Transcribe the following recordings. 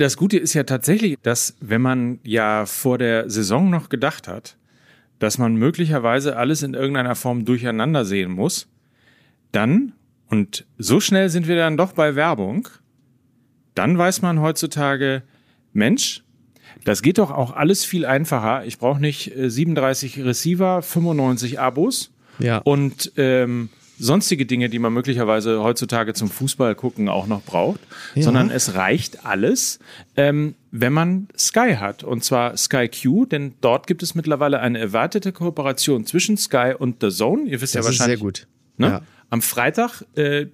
Das Gute ist ja tatsächlich, dass wenn man ja vor der Saison noch gedacht hat, dass man möglicherweise alles in irgendeiner Form durcheinander sehen muss, dann, und so schnell sind wir dann doch bei Werbung, dann weiß man heutzutage, Mensch, das geht doch auch alles viel einfacher. Ich brauche nicht 37 äh, Receiver, 95 Abos Ja. und ähm, sonstige Dinge, die man möglicherweise heutzutage zum Fußball gucken auch noch braucht, Ja. sondern es reicht alles, ähm, wenn man Sky hat. Und zwar Sky Q, denn dort gibt es mittlerweile eine erwartete Kooperation zwischen Sky und The Zone. Ihr wisst ja Das ist sehr wahrscheinlich, gut. Ne? Ja. Am Freitag äh,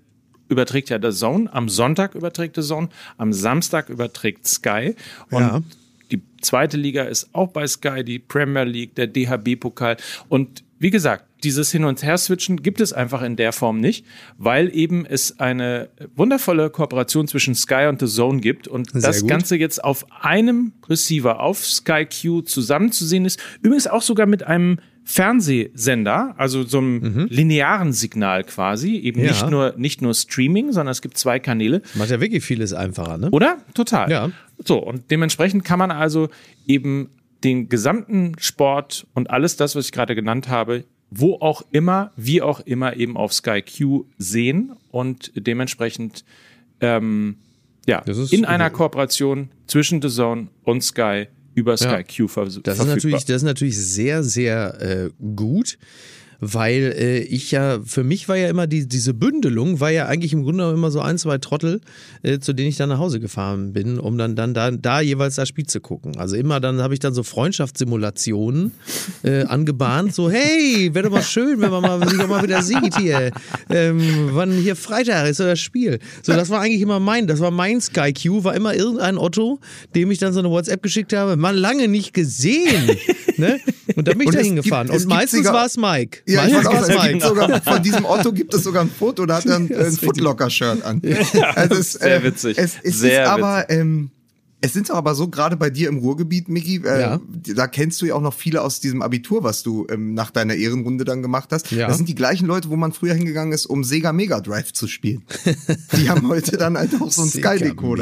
überträgt ja The Zone, am Sonntag überträgt The Zone, am Samstag überträgt Sky. Und Ja. die zweite Liga ist auch bei Sky, die Premier League, der DHB-Pokal. Und wie gesagt, dieses Hin- und Her-Switchen gibt es einfach in der Form nicht, weil eben es eine wundervolle Kooperation zwischen Sky und The Zone gibt und Sehr das gut. Ganze jetzt auf einem Receiver auf Sky Q zusammenzusehen ist. Übrigens auch sogar mit einem Fernsehsender, also so einem linearen Signal quasi, eben Mhm. Ja. nicht nur nicht nur Streaming, sondern es gibt zwei Kanäle. Macht ja wirklich vieles einfacher, ne? Oder? Total. Ja. So, und dementsprechend kann man also eben den gesamten Sport und alles das, was ich gerade genannt habe, wo auch immer, wie auch immer eben auf Sky Q sehen und dementsprechend ähm, ja, ist- in einer Kooperation zwischen The Zone und Sky über Sky Ja. Q vers Das ist verfügbar. natürlich, das ist natürlich sehr, sehr äh, gut, weil äh, ich ja, für mich war ja immer die, diese Bündelung, war ja eigentlich im Grunde immer so ein, zwei Trottel, äh, zu denen ich dann nach Hause gefahren bin, um dann, dann da, da jeweils das Spiel zu gucken. Also immer dann habe ich dann so Freundschaftssimulationen äh, angebahnt, so hey, wäre doch mal schön, wenn man mal, sich doch mal wieder sieht hier, ähm, wann hier Freitag ist so das Spiel. So, das war eigentlich immer mein, das war mein Sky Q, war immer irgendein Otto, dem ich dann so eine WhatsApp geschickt habe, man lange nicht gesehen. ne? Und dann bin ich da hingefahren. Und meistens war es Mike. Ja, ich meistens war es Mike. sogar, von diesem Otto gibt es sogar ein Foto, da hat er ein, ein Footlocker-Shirt an. also es, sehr witzig. Es, es Sehr ist aber, ähm, es sind doch aber so, gerade bei dir im Ruhrgebiet, Miki, äh, Ja. da kennst du ja auch noch viele aus diesem Abitur, was du ähm, nach deiner Ehrenrunde dann gemacht hast. Ja. Das sind die gleichen Leute, wo man früher hingegangen ist, um Sega Mega Drive zu spielen. die haben heute dann halt auch so einen.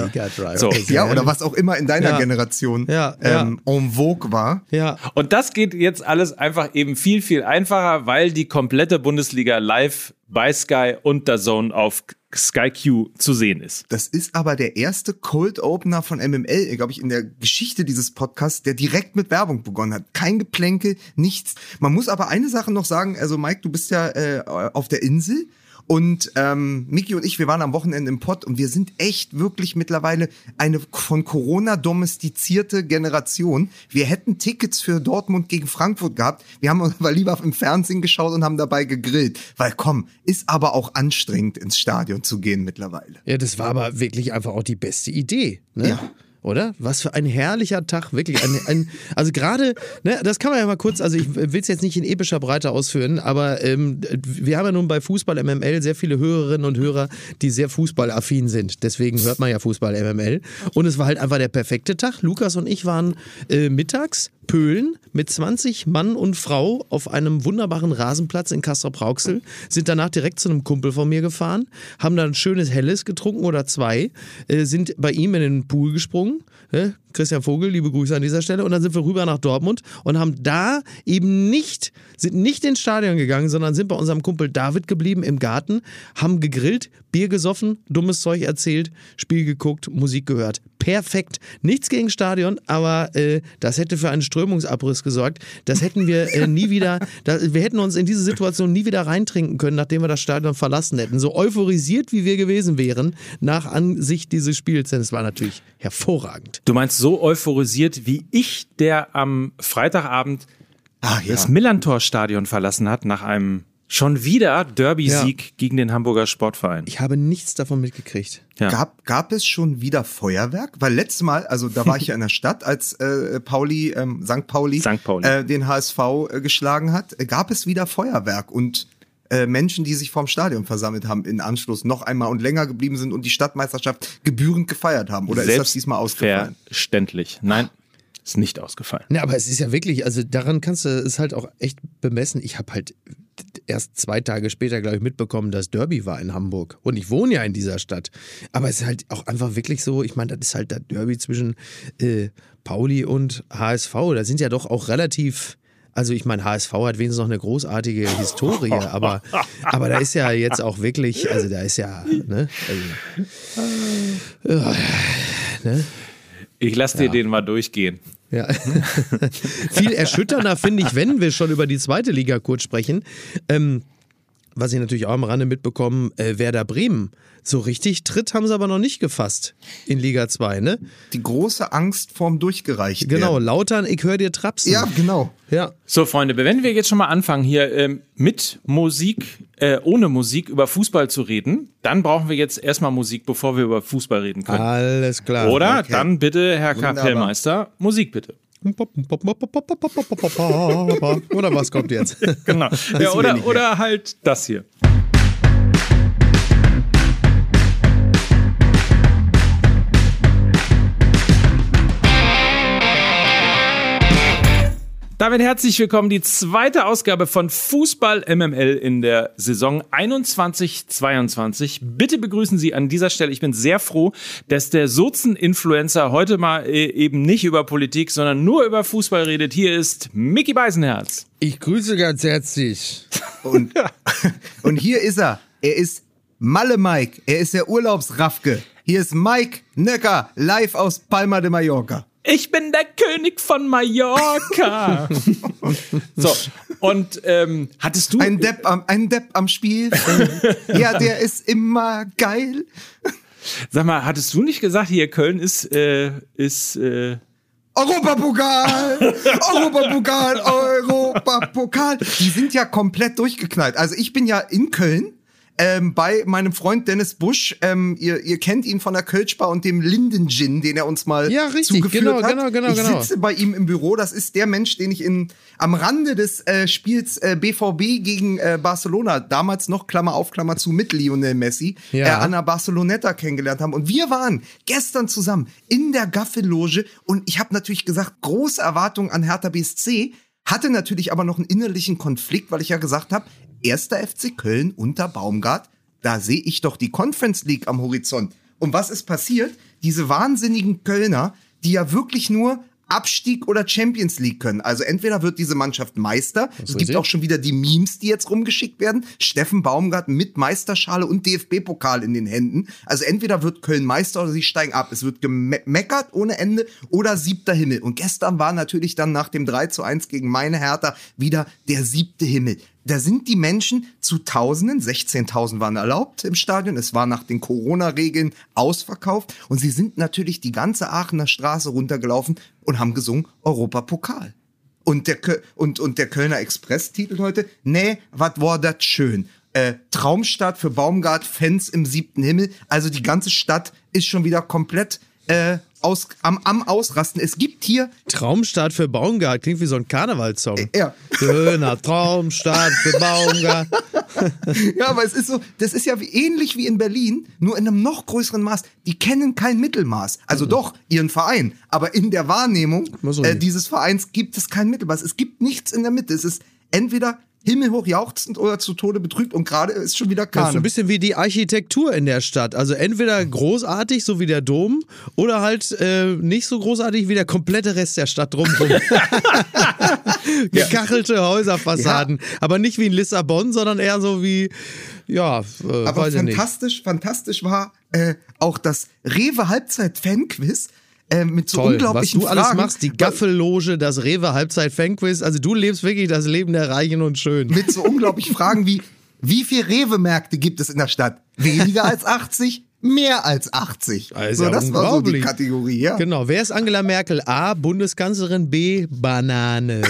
Mega Drive. So. Ja, oder was auch immer in deiner Ja. Generation Ja, ja. ähm, en vogue war. Ja. Und das geht jetzt alles einfach eben viel, viel einfacher, weil die komplette Bundesliga live bei Sky und der Zone auf Sky Q zu sehen ist. Das ist aber der erste Cold Opener von MML, glaube ich, in der Geschichte dieses Podcasts, der direkt mit Werbung begonnen hat. Kein Geplänkel, nichts. Man muss aber eine Sache noch sagen, also Mike, du bist ja äh, auf der Insel. Und ähm, Miki und ich, wir waren am Wochenende im Pott und wir sind echt wirklich mittlerweile eine von Corona domestizierte Generation. Wir hätten Tickets für Dortmund gegen Frankfurt gehabt. Wir haben aber lieber im Fernsehen geschaut und haben dabei gegrillt. Weil komm, ist aber auch anstrengend ins Stadion zu gehen mittlerweile. Ja, das war aber wirklich einfach auch die beste Idee. Ne? Ja. Oder? Was für ein herrlicher Tag, wirklich. Ein, ein, also gerade, ne, das kann man ja mal kurz, also ich will es jetzt nicht in epischer Breite ausführen, aber ähm, wir haben ja nun bei Fußball MML sehr viele Hörerinnen und Hörer, die sehr fußballaffin sind. Deswegen hört man ja Fußball MML. Und es war halt einfach der perfekte Tag. Lukas und ich waren äh, mittags Pöhlen mit 20 Mann und Frau auf einem wunderbaren Rasenplatz in Castrop-Rauxel, sind danach direkt zu einem Kumpel von mir gefahren, haben dann ein schönes Helles getrunken oder zwei, äh, sind bei ihm in den Pool gesprungen. Äh, Christian Vogel, liebe Grüße an dieser Stelle. Und dann sind wir rüber nach Dortmund und haben da eben nicht, sind nicht ins Stadion gegangen, sondern sind bei unserem Kumpel David geblieben im Garten, haben gegrillt, Bier gesoffen, dummes Zeug erzählt, Spiel geguckt, Musik gehört. Perfekt. Nichts gegen Stadion, aber äh, das hätte für einen Strömungsabriss gesorgt. Das hätten wir äh, nie wieder, da, wir hätten uns in diese Situation nie wieder reintrinken können, nachdem wir das Stadion verlassen hätten. So euphorisiert, wie wir gewesen wären, nach Ansicht dieses Spiels. Denn es war natürlich hervorragend. Du meinst so euphorisiert, wie ich, der am Freitagabend Ah, ja. das Millantor-Stadion verlassen hat, nach einem schon wieder Derby-Sieg gegen den Hamburger Sportverein. Ich habe nichts davon mitgekriegt. Ja. Gab, gab es schon wieder Feuerwerk? Weil letztes Mal, also da war ich ja in der Stadt, als äh, Pauli, ähm, St. Pauli, St. Pauli. Äh, den HSV äh, geschlagen hat, gab es wieder Feuerwerk und äh, Menschen, die sich vorm Stadion versammelt haben, in Anschluss noch einmal und länger geblieben sind und die Stadtmeisterschaft gebührend gefeiert haben. Oder ist das diesmal ausgefallen? Verständlich. Nein, ist nicht ausgefallen. Na, aber es ist ja wirklich, also daran kannst du es halt auch echt bemessen. Ich habe halt, erst zwei Tage später, glaube ich, mitbekommen, dass Derby war in Hamburg. Und ich wohne ja in dieser Stadt. Aber es ist halt auch einfach wirklich so, ich meine, das ist halt der Derby zwischen äh, Pauli und HSV. Da sind ja doch auch relativ. Also ich meine, HSV hat wenigstens noch eine großartige Historie, aber, aber da ist ja jetzt auch wirklich, also da ist ja, ne, also, äh, ne? Ich lasse dir Ja. den mal durchgehen. Ja. Viel erschütternder finde ich, wenn wir schon über die zweite Liga kurz sprechen. Ähm, was ich natürlich auch am Rande mitbekommen, äh, Werder Bremen. So richtig Tritt haben sie aber noch nicht gefasst in Liga 2, ne? Die große Angst vorm durchgereicht Genau, werden. Lautern, ich höre dir trapsen. Ja, genau. ja. So, Freunde, wenn wir jetzt schon mal anfangen, hier ähm, mit Musik, äh, ohne Musik über Fußball zu reden, dann brauchen wir jetzt erstmal Musik, bevor wir über Fußball reden können. Alles klar. Oder? okay. Dann bitte, Herr. Kapellmeister, Musik bitte. Oder was kommt jetzt? Genau. ja, oder, oder halt das hier. Damit herzlich willkommen, die zweite Ausgabe von Fußball MML in der Saison 21-22. Bitte begrüßen Sie an dieser Stelle, ich bin sehr froh, dass der Sozen-Influencer heute mal äh, eben nicht über Politik, sondern nur über Fußball redet. Hier ist Mickey Beisenherz. Ich grüße ganz herzlich. Und, und hier ist er. Er ist Malle Mike. Er ist der Urlaubsraffke. Hier ist Mike Nöcker, live aus Palma de Mallorca. Ich bin der König von Mallorca. so, und ähm, hattest du. Ein Depp am, ein Depp am Spielfeld. ja, der ist immer geil. Sag mal, hattest du nicht gesagt, hier Köln ist, äh, ist, äh, Europapokal! Europapokal! Europapokal! Die sind ja komplett durchgeknallt. Also ich bin ja in Köln. Ähm, bei meinem Freund Dennis Busch, ähm, ihr, ihr kennt ihn von der Kölschbar und dem Linden Gin, den er uns mal Ja, richtig, zugeführt genau, hat. genau, genau, ich genau. sitze bei ihm im Büro. Das ist der Mensch, den ich in am Rande des äh, Spiels äh, BVB gegen äh, Barcelona damals noch Klammer auf Klammer zu mit Lionel Messi Ja. äh, an der Barceloneta kennengelernt haben. Und wir waren gestern zusammen in der Gaffelloge und ich habe natürlich gesagt, große Erwartungen an Hertha BSC, hatte natürlich aber noch einen innerlichen Konflikt, weil ich ja gesagt habe, erster FC Köln unter Baumgart, da sehe ich doch die Conference League am Horizont. Und was ist passiert? Diese wahnsinnigen Kölner, die ja wirklich nur Abstieg oder Champions League können. Also entweder wird diese Mannschaft Meister, es gibt richtig. auch schon wieder die Memes, die jetzt rumgeschickt werden. Steffen Baumgart mit Meisterschale und DFB-Pokal in den Händen. Also entweder wird Köln Meister oder sie steigen ab. Es wird gemeckert ohne Ende oder siebter Himmel. Und gestern war natürlich dann nach dem 3 zu 1 gegen meine Hertha wieder der siebte Himmel. Da sind die Menschen zu Tausenden, 16.000 waren erlaubt im Stadion. Es war nach den Corona-Regeln ausverkauft. Und sie sind natürlich die ganze Aachener Straße runtergelaufen und haben gesungen Europapokal. Und der, und, und der Kölner Express titelt heute, nee, wat war dat schön. Äh, Traumstadt für Baumgart, Fans im siebten Himmel. Also die ganze Stadt ist schon wieder komplett äh, aus, am, am Ausrasten. Es gibt hier, Traumstart für Baumgart klingt wie so ein Karnevalssong. ja, Schöner Traumstart für Baumgart. ja, aber es ist so, das ist ja wie, ähnlich wie in Berlin, nur in einem noch größeren Maß. Die kennen kein Mittelmaß. Also doch, ihren Verein. Aber in der Wahrnehmung äh, dieses Vereins gibt es kein Mittelmaß. Es gibt nichts in der Mitte. Es ist entweder himmelhoch jauchzend oder zu Tode betrübt und gerade ist schon wieder Das ist so Karneval. ein bisschen wie die Architektur in der Stadt. Also entweder großartig, so wie der Dom, oder halt äh, nicht so großartig wie der komplette Rest der Stadt drumherum. Gekachelte Häuserfassaden. Aber nicht wie in Lissabon, sondern eher so wie, ja, äh, Aber fantastisch, fantastisch war äh, auch das Rewe Halbzeit Fanquiz äh, mit so Toll, was unglaublichen du alles Fragen. machst, die Gaffelloge, das Rewe Halbzeit Fanquiz. Also du lebst wirklich das Leben der Reichen und Schönen. mit so unglaublichen Fragen wie, wie viele Rewe-Märkte gibt es in der Stadt? Weniger als 80? Mehr als 80. Das ist so, das war so die. Kategorie, ja. Genau, wer ist Angela Merkel? A, Bundeskanzlerin, B, Banane.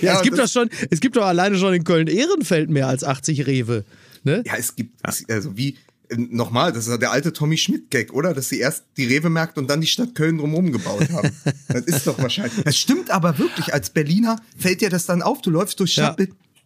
ja, es gibt doch schon, es gibt doch alleine schon in Köln-Ehrenfeld mehr als 80 Rewe. Ne? Ja, es gibt, also wie, nochmal, das ist der alte Tommy Schmidt-Gag, oder? Dass sie erst die Rewe-Märkte und dann die Stadt Köln drumherum gebaut haben. das ist doch wahrscheinlich. Das stimmt aber wirklich, als Berliner fällt dir das dann auf. Du läufst durch Ja.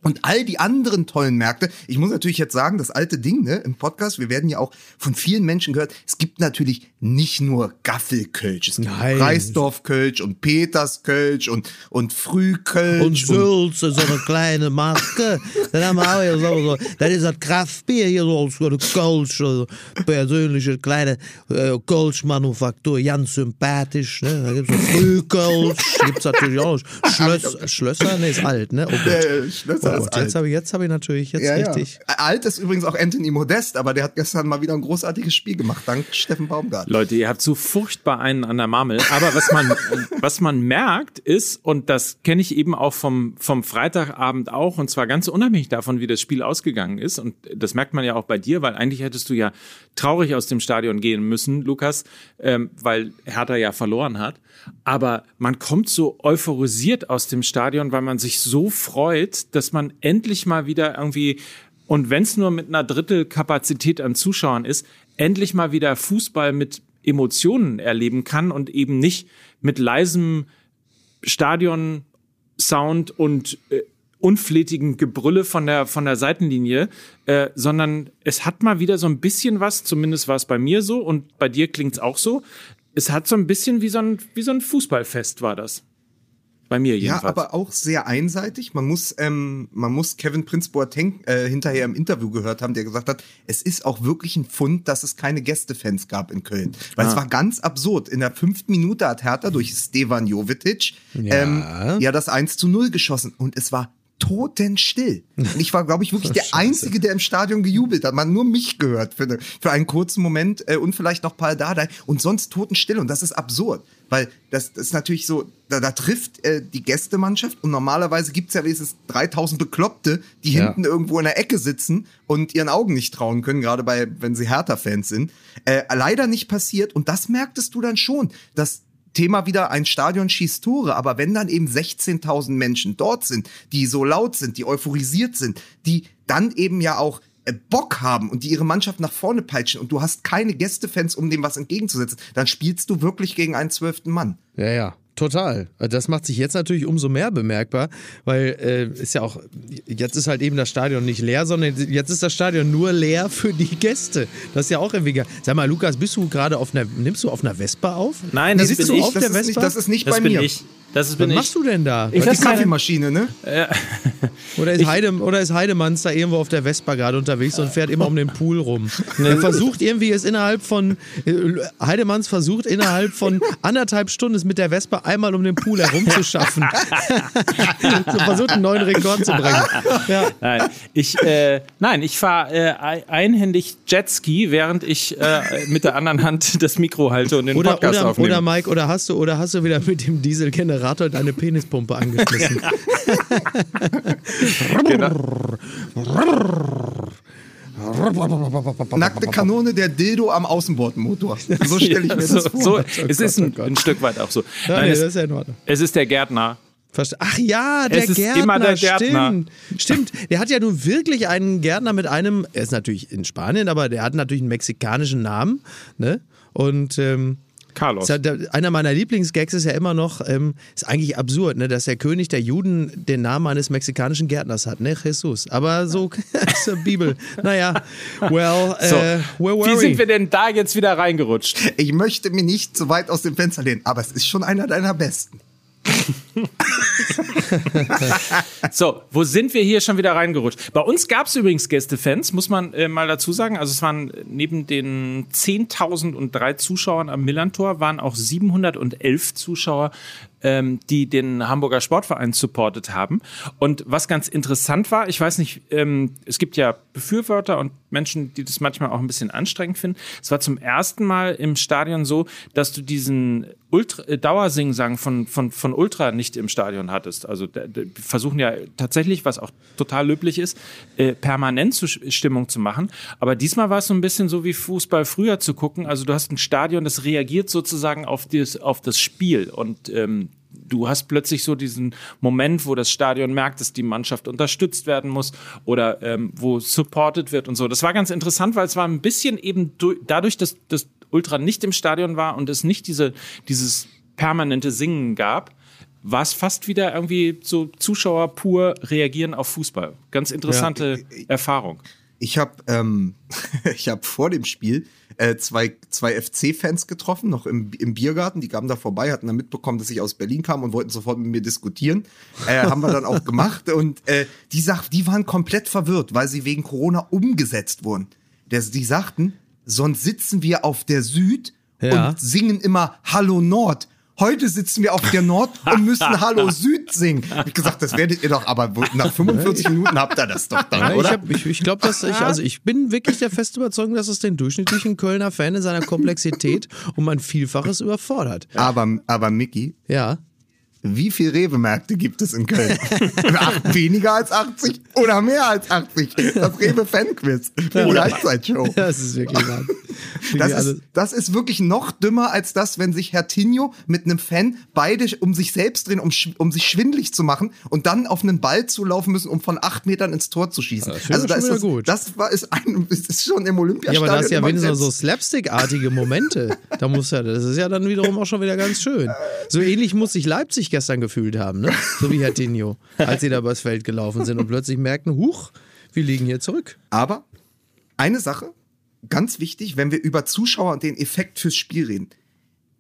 Und all die anderen tollen Märkte, ich muss natürlich jetzt sagen, das alte Ding ne, im Podcast, wir werden ja auch von vielen Menschen gehört, es gibt natürlich nicht nur Gaffelkölsch, es gibt. Reisdorfkölsch und Peterskölsch und, und Frühkölsch. Und Sülze, so eine kleine Marke. Dann haben wir auch hier so, so das ist das Kraftbier hier so, so eine Kölsch, so persönliche kleine äh, Kölschmanufaktur, ganz sympathisch. Ne? Da gibt's so Frühkölsch, gibt's natürlich auch. Schlöss, Schlösser, ne, ist alt, ne? Oh Gott. Äh, Schlösser Oh ist Gott, alt. jetzt habe ich, jetzt hab ich natürlich jetzt Ja, ja. richtig. Alt ist übrigens auch Anthony Modest, aber der hat gestern mal wieder ein großartiges Spiel gemacht, dank Steffen Baumgart. Leute, ihr habt so furchtbar einen an der Marmel. Aber was man, was man merkt ist, und das kenne ich eben auch vom, vom Freitagabend auch, und zwar ganz unabhängig davon, wie das Spiel ausgegangen ist. Und das merkt man ja auch bei dir, weil eigentlich hättest du ja traurig aus dem Stadion gehen müssen, Lukas, ähm, weil Hertha ja verloren hat. Aber man kommt so euphorisiert aus dem Stadion, weil man sich so freut, dass man endlich mal wieder irgendwie und wenn es nur mit einer Drittelkapazität an Zuschauern ist, endlich mal wieder Fußball mit Emotionen erleben kann und eben nicht mit leisem Stadion-Sound und äh, unflätigen Gebrülle von der, von der Seitenlinie, äh, sondern es hat mal wieder so ein bisschen was, zumindest war es bei mir so und bei dir klingt's auch so. Es hat so ein bisschen wie so ein, wie so ein Fußballfest war das. Bei mir Ja, jedenfalls. aber auch sehr einseitig. Man muss, ähm, man muss Kevin Prince Boateng äh, hinterher im Interview gehört haben, der gesagt hat, es ist auch wirklich ein Fund, dass es keine Gästefans gab in Köln. Weil es war ganz absurd. In der fünften Minute hat Hertha durch Stevan Jovetic ähm, ja das 1 zu 0 geschossen und es war totenstill. Und ich war, glaube ich, wirklich der Einzige, der im Stadion gejubelt hat. Man hat nur mich gehört für, für einen kurzen Moment äh, und vielleicht noch Paul Dardai und sonst totenstill. Und das ist absurd, weil das, das ist natürlich so, da, da trifft äh, die Gästemannschaft und normalerweise gibt's ja wenigstens 3000 Bekloppte, die Ja. hinten irgendwo in der Ecke sitzen und ihren Augen nicht trauen können, gerade bei, wenn sie Hertha-Fans sind. Äh, leider nicht passiert und das merktest du dann schon, dass Thema wieder, ein Stadion schießt Tore, aber wenn dann eben 16.000 Menschen dort sind, die so laut sind, die euphorisiert sind, die dann eben ja auch Bock haben und die ihre Mannschaft nach vorne peitschen und du hast keine Gästefans, um dem was entgegenzusetzen, dann spielst du wirklich gegen einen zwölften Mann. Ja, ja, total. Das macht sich jetzt natürlich umso mehr bemerkbar, weil äh, ist ja auch, jetzt ist halt eben das Stadion nicht leer, sondern jetzt ist das Stadion nur leer für die Gäste. Das ist ja auch irgendwie geil. Sag mal, Lukas, bist du gerade auf einer, nimmst du auf einer Vespa auf? Nein, das Sitzt bin du ich. auf das, der ist nicht, Vespa? das ist nicht das bei bin mir. ich. Das ist Was machst du denn da? Ich Die Kaffeemaschine, ne? Oder ist, Heide, oder ist Heidemanns da irgendwo auf der Vespa gerade unterwegs und fährt immer um den Pool rum? Er versucht irgendwie es innerhalb von, äh, Heidemanns versucht innerhalb von anderthalb Stunden es mit der Vespa einmal um den Pool herumzuschaffen. so versucht einen neuen Rekord zu bringen. Ja. Nein, ich, äh, nein, ich fahre äh, ei- einhändig Jetski, während ich äh, mit der anderen Hand das Mikro halte und den Oder, Podcast oder, aufnehme. oder Mike, oder hast du, oder hast du wieder mit dem Dieselgenerator deine Penispumpe angeschmissen? Nackte Kanone, der Dildo am Außenbordmotor. So stelle ich mir das so, vor. so, es ist ein, ein Stück weit auch so. Nein, nee, es, das ist ja in Ordnung. es ist der Gärtner. Ach ja, der Es ist Gärtner, immer der Gärtner. stimmt. Stimmt, der hat ja nun wirklich einen Gärtner mit einem, er ist natürlich in Spanien, aber der hat natürlich einen mexikanischen Namen, ne? Und ähm, Carlos. ist ja einer meiner Lieblingsgags ist ja immer noch, ähm, ist eigentlich absurd, ne, dass der König der Juden den Namen eines mexikanischen Gärtners hat, ne, Jesus. Aber so ist die Bibel. Naja, well, So, äh, where were wie we? sind wir denn da jetzt wieder reingerutscht? Ich möchte mir nicht zu weit aus dem Fenster lehnen, aber es ist schon einer deiner besten. So, wo sind wir hier schon wieder reingerutscht? Bei uns gab es übrigens Gästefans, muss man äh, mal dazu sagen. Also es waren neben den 10.003 Zuschauern am Millantor waren auch 711 Zuschauer, ähm, die den Hamburger Sportverein supportet haben. Und was ganz interessant war, ich weiß nicht, ähm, es gibt ja Befürworter und Menschen, die das manchmal auch ein bisschen anstrengend finden. Es war zum ersten Mal im Stadion so, dass du diesen Ultra, äh, Dauersingsang von, von, von Ultra nicht im Stadion hattest. Also wir versuchen ja tatsächlich, was auch total löblich ist, äh, permanent zu, Stimmung zu machen. Aber diesmal war es so ein bisschen so wie Fußball früher zu gucken. Also du hast ein Stadion, das reagiert sozusagen auf, das, auf das Spiel und ähm, du hast plötzlich so diesen Moment, wo das Stadion merkt, dass die Mannschaft unterstützt werden muss oder ähm, wo supported wird und so. Das war ganz interessant, weil es war ein bisschen eben du dadurch, dass das Ultra nicht im Stadion war und es nicht diese, dieses permanente Singen gab, war es fast wieder irgendwie so Zuschauer pur reagieren auf Fußball. Ganz interessante Erfahrung. Ich habe ähm, ich hab vor dem Spiel äh, zwei, zwei FC-Fans getroffen, noch im, im Biergarten. Die kamen da vorbei, hatten dann mitbekommen, dass ich aus Berlin kam und wollten sofort mit mir diskutieren. Äh, haben wir dann auch gemacht. Und äh, die, sag, die waren komplett verwirrt, weil sie wegen Corona umgesetzt wurden. Der, die sagten, sonst sitzen wir auf der Süd Ja. und singen immer Hallo Nord. Heute sitzen wir auf der Nord und müssen Hallo Süd singen. Hab ich gesagt, das werdet ihr doch, aber nach 45 Minuten habt ihr das doch dann, Ja, ich oder? hab- ich, ich glaube, dass ich, also ich bin wirklich der festen Überzeugung, dass es den durchschnittlichen Kölner Fan in seiner Komplexität um ein Vielfaches überfordert. aber, aber Mickey, Ja. Wie viele Rewe-Märkte gibt es in Köln? Acht, weniger als 80 oder mehr als 80? Das Rewe-Fan-Quiz für die Halbzeitshow. Das ist wirklich wahr. Das Also- ist, das ist wirklich noch dümmer als das, wenn sich Herr Tinho mit einem Fan beide um sich selbst drehen, um, um sich schwindlig zu machen und dann auf einen Ball zu laufen müssen, um von acht Metern ins Tor zu schießen. das ich da schon ist das, gut. das war, ist, ein, ist ist schon im Ja, Olympiastadion. aber das ist ja wenigstens so Slapstick-artige Momente. Da muss ja, das ist ja dann wiederum auch schon wieder ganz schön. So ähnlich muss sich Leipzig gestern gefühlt haben, ne? So wie Herr Tinho, als sie da übers Feld gelaufen sind und plötzlich merkten, huch, wir liegen hier zurück. Aber eine Sache, ganz wichtig, wenn wir über Zuschauer und den Effekt fürs Spiel reden.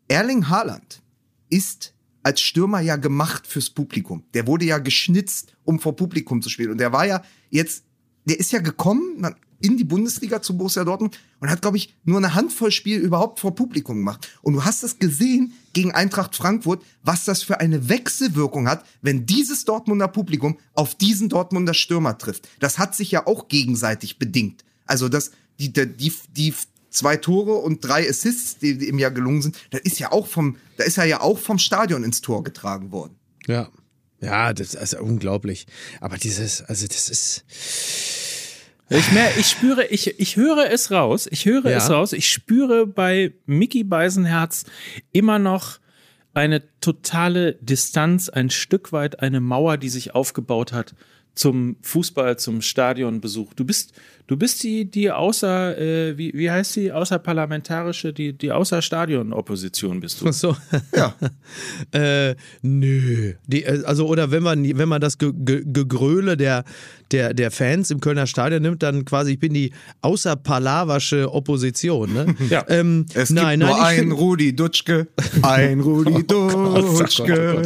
Erling Haaland ist als Stürmer ja gemacht fürs Publikum. Der wurde ja geschnitzt, um vor Publikum zu spielen. Und der war ja jetzt, der ist ja gekommen na, in die Bundesliga zu Borussia Dortmund und hat, glaube ich, nur eine Handvoll Spiel überhaupt vor Publikum gemacht. Und du hast es gesehen gegen Eintracht Frankfurt, was das für eine Wechselwirkung hat, wenn dieses Dortmunder Publikum auf diesen Dortmunder Stürmer trifft. Das hat sich ja auch gegenseitig bedingt. Also das, die, die, die, die zwei Tore und drei Assists, die, die ihm ja gelungen sind, das ist ja auch vom, da ist er ja auch vom Stadion ins Tor getragen worden. Ja. Ja, das ist also unglaublich. Aber dieses, also das ist. Ich, mer ich spüre, ich, ich höre es raus, ich höre Ja. es raus, ich spüre bei Mickey Beisenherz immer noch eine totale Distanz, ein Stück weit eine Mauer, die sich aufgebaut hat zum Fußball, zum Stadionbesuch. Du bist, du bist die, die außer, äh, wie, wie heißt die, außerparlamentarische, die, die Außerstadion-Opposition bist du. Ach so. Ja. Äh, nö. Die, äh, also, oder wenn man, wenn man das Ge Ge Gegröle der, der, der Fans im Kölner Stadion nimmt, dann quasi, ich bin die außerpalaversche Opposition. Ne? Ja. Ähm, Es nein, gibt nur nein, ich ein Rudi Dutschke, ein Rudi Dutschke.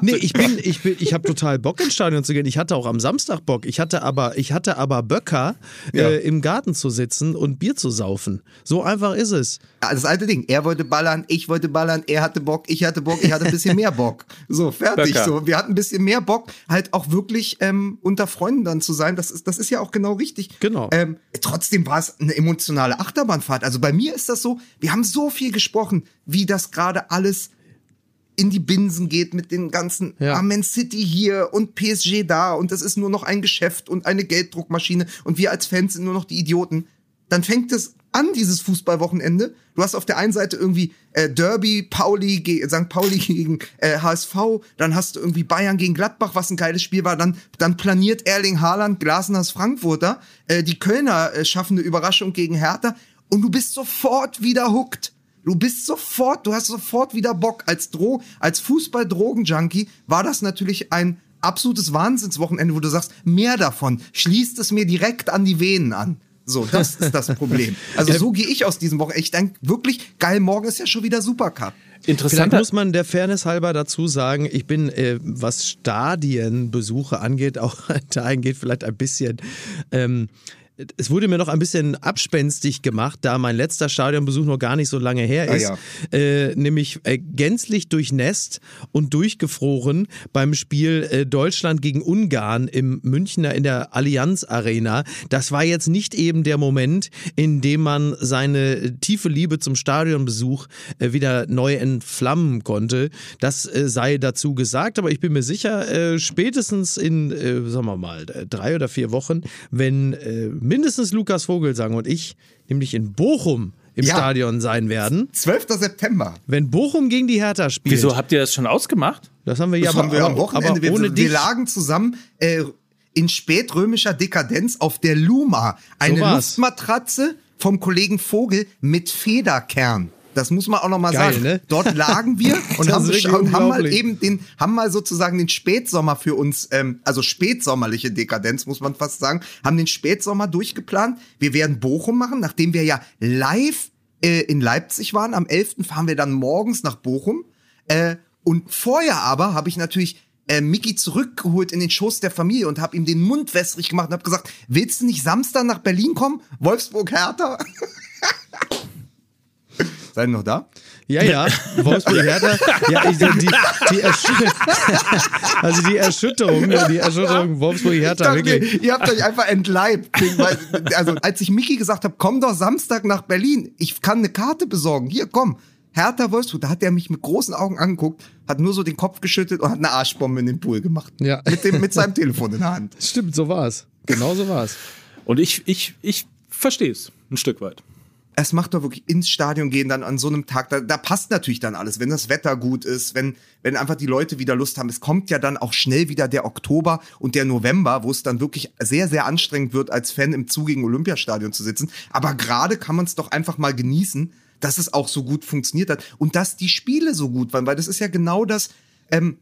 nee, ich bin, ich bin, ich habe total Bock ins Stadion zu gehen. Ich hatte auch am Samstag Bock. Ich hatte aber, ich hatte aber Böcker, Ja. äh, im Garten zu sitzen und Bier zu saufen. So einfach ist es. Das alte Ding. Er wollte ballern, ich wollte ballern, er hatte Bock, ich hatte Bock, ich hatte ein bisschen mehr Bock. So, fertig. Böcker. So, wir hatten ein bisschen mehr Bock, halt auch wirklich ähm, unter Freunden dann zu sein. Das ist, das ist ja auch genau richtig. Genau. Ähm, trotzdem war es eine emotionale Achterbahnfahrt. Also bei mir ist das so, wir haben so viel gesprochen, wie das gerade alles in die Binsen geht mit den ganzen Ja. ah, Man City hier und PSG da und das ist nur noch ein Geschäft und eine Gelddruckmaschine und wir als Fans sind nur noch die Idioten. Dann fängt es an, dieses Fußballwochenende. Du hast auf der einen Seite irgendwie äh, Derby, Pauli, St. Pauli gegen äh, HSV, dann hast du irgendwie Bayern gegen Gladbach, was ein geiles Spiel war. Dann, dann planiert Erling Haaland Glasners Frankfurter. Äh, die Kölner äh, schaffen eine Überraschung gegen Hertha und du bist sofort wieder hooked. Du bist sofort, du hast sofort wieder Bock. Als Dro als Fußball-Drogen-Junkie war das natürlich ein absolutes Wahnsinnswochenende, wo du sagst, mehr davon, schließt es mir direkt an die Venen an. So, das ist das Problem. Also so gehe ich aus diesem Wochenende. Ich denke wirklich, geil, morgen ist ja schon wieder Supercup. Vielleicht Interessanter, muss man der Fairness halber dazu sagen, ich bin, äh, was Stadienbesuche angeht, auch dahingehend vielleicht ein bisschen. Ähm, es wurde mir noch ein bisschen abspenstig gemacht, da mein letzter Stadionbesuch noch gar nicht so lange her Ah, ist. ja. äh, nämlich äh, gänzlich durchnässt und durchgefroren beim Spiel äh, Deutschland gegen Ungarn im Münchner in der Allianz Arena. Das war jetzt nicht eben der Moment, in dem man seine tiefe Liebe zum Stadionbesuch äh, wieder neu entflammen konnte. Das äh, sei dazu gesagt, aber ich bin mir sicher, äh, spätestens in, sagen wir mal, drei oder vier Wochen, wenn äh, mindestens Lukas Vogelsang und ich nämlich in Bochum im Ja. Stadion sein werden. 12. September. Wenn Bochum gegen die Hertha spielt, wieso habt ihr das schon ausgemacht? das haben wir ja Das aber, haben wir am Wochenende. aber Wir, ohne wir dich. lagen zusammen äh, in spätrömischer Dekadenz auf der Luma. Eine So. Luftmatratze vom Kollegen Vogel mit Federkern. Das muss man auch noch mal Geil, sagen. ne? Dort lagen wir und haben, und haben mal eben den, haben mal sozusagen den Spätsommer für uns, ähm, also spätsommerliche Dekadenz, muss man fast sagen, haben den Spätsommer durchgeplant. Wir werden Bochum machen, nachdem wir ja live äh, in Leipzig waren. Am 11. fahren wir dann morgens nach Bochum. Äh, und vorher aber habe ich natürlich äh, Mickey zurückgeholt in den Schoß der Familie und habe ihm den Mund wässrig gemacht und habe gesagt, willst du nicht Samstag nach Berlin kommen? Wolfsburg Hertha? Seid ihr noch da? Ja, ja, Wolfsburg Hertha. Ja, ich, die, die Erschü also die Erschütterung, die Erschütterung Wolfsburg Hertha, dachte wirklich. ihr habt euch einfach entleibt. Also, als ich Mickey gesagt habe, komm doch Samstag nach Berlin, ich kann eine Karte besorgen. Hier, komm. Hertha Wolfsburg, da hat er mich mit großen Augen angeguckt, hat nur so den Kopf geschüttelt und hat eine Arschbombe in den Pool gemacht. Ja. Mit, dem, mit seinem Telefon in der Hand. Stimmt, so war's. Genau so war's. Und ich, ich, ich verstehe es ein Stück weit. Es macht doch wirklich ins Stadion gehen dann an so einem Tag, da, da passt natürlich dann alles, wenn das Wetter gut ist, wenn, wenn einfach die Leute wieder Lust haben. Es kommt ja dann auch schnell wieder der Oktober und der November, wo es dann wirklich sehr, sehr anstrengend wird, als Fan im zugigen Olympiastadion zu sitzen. Aber gerade kann man es doch einfach mal genießen, dass es auch so gut funktioniert hat und dass die Spiele so gut waren, weil das ist ja genau das, ähm,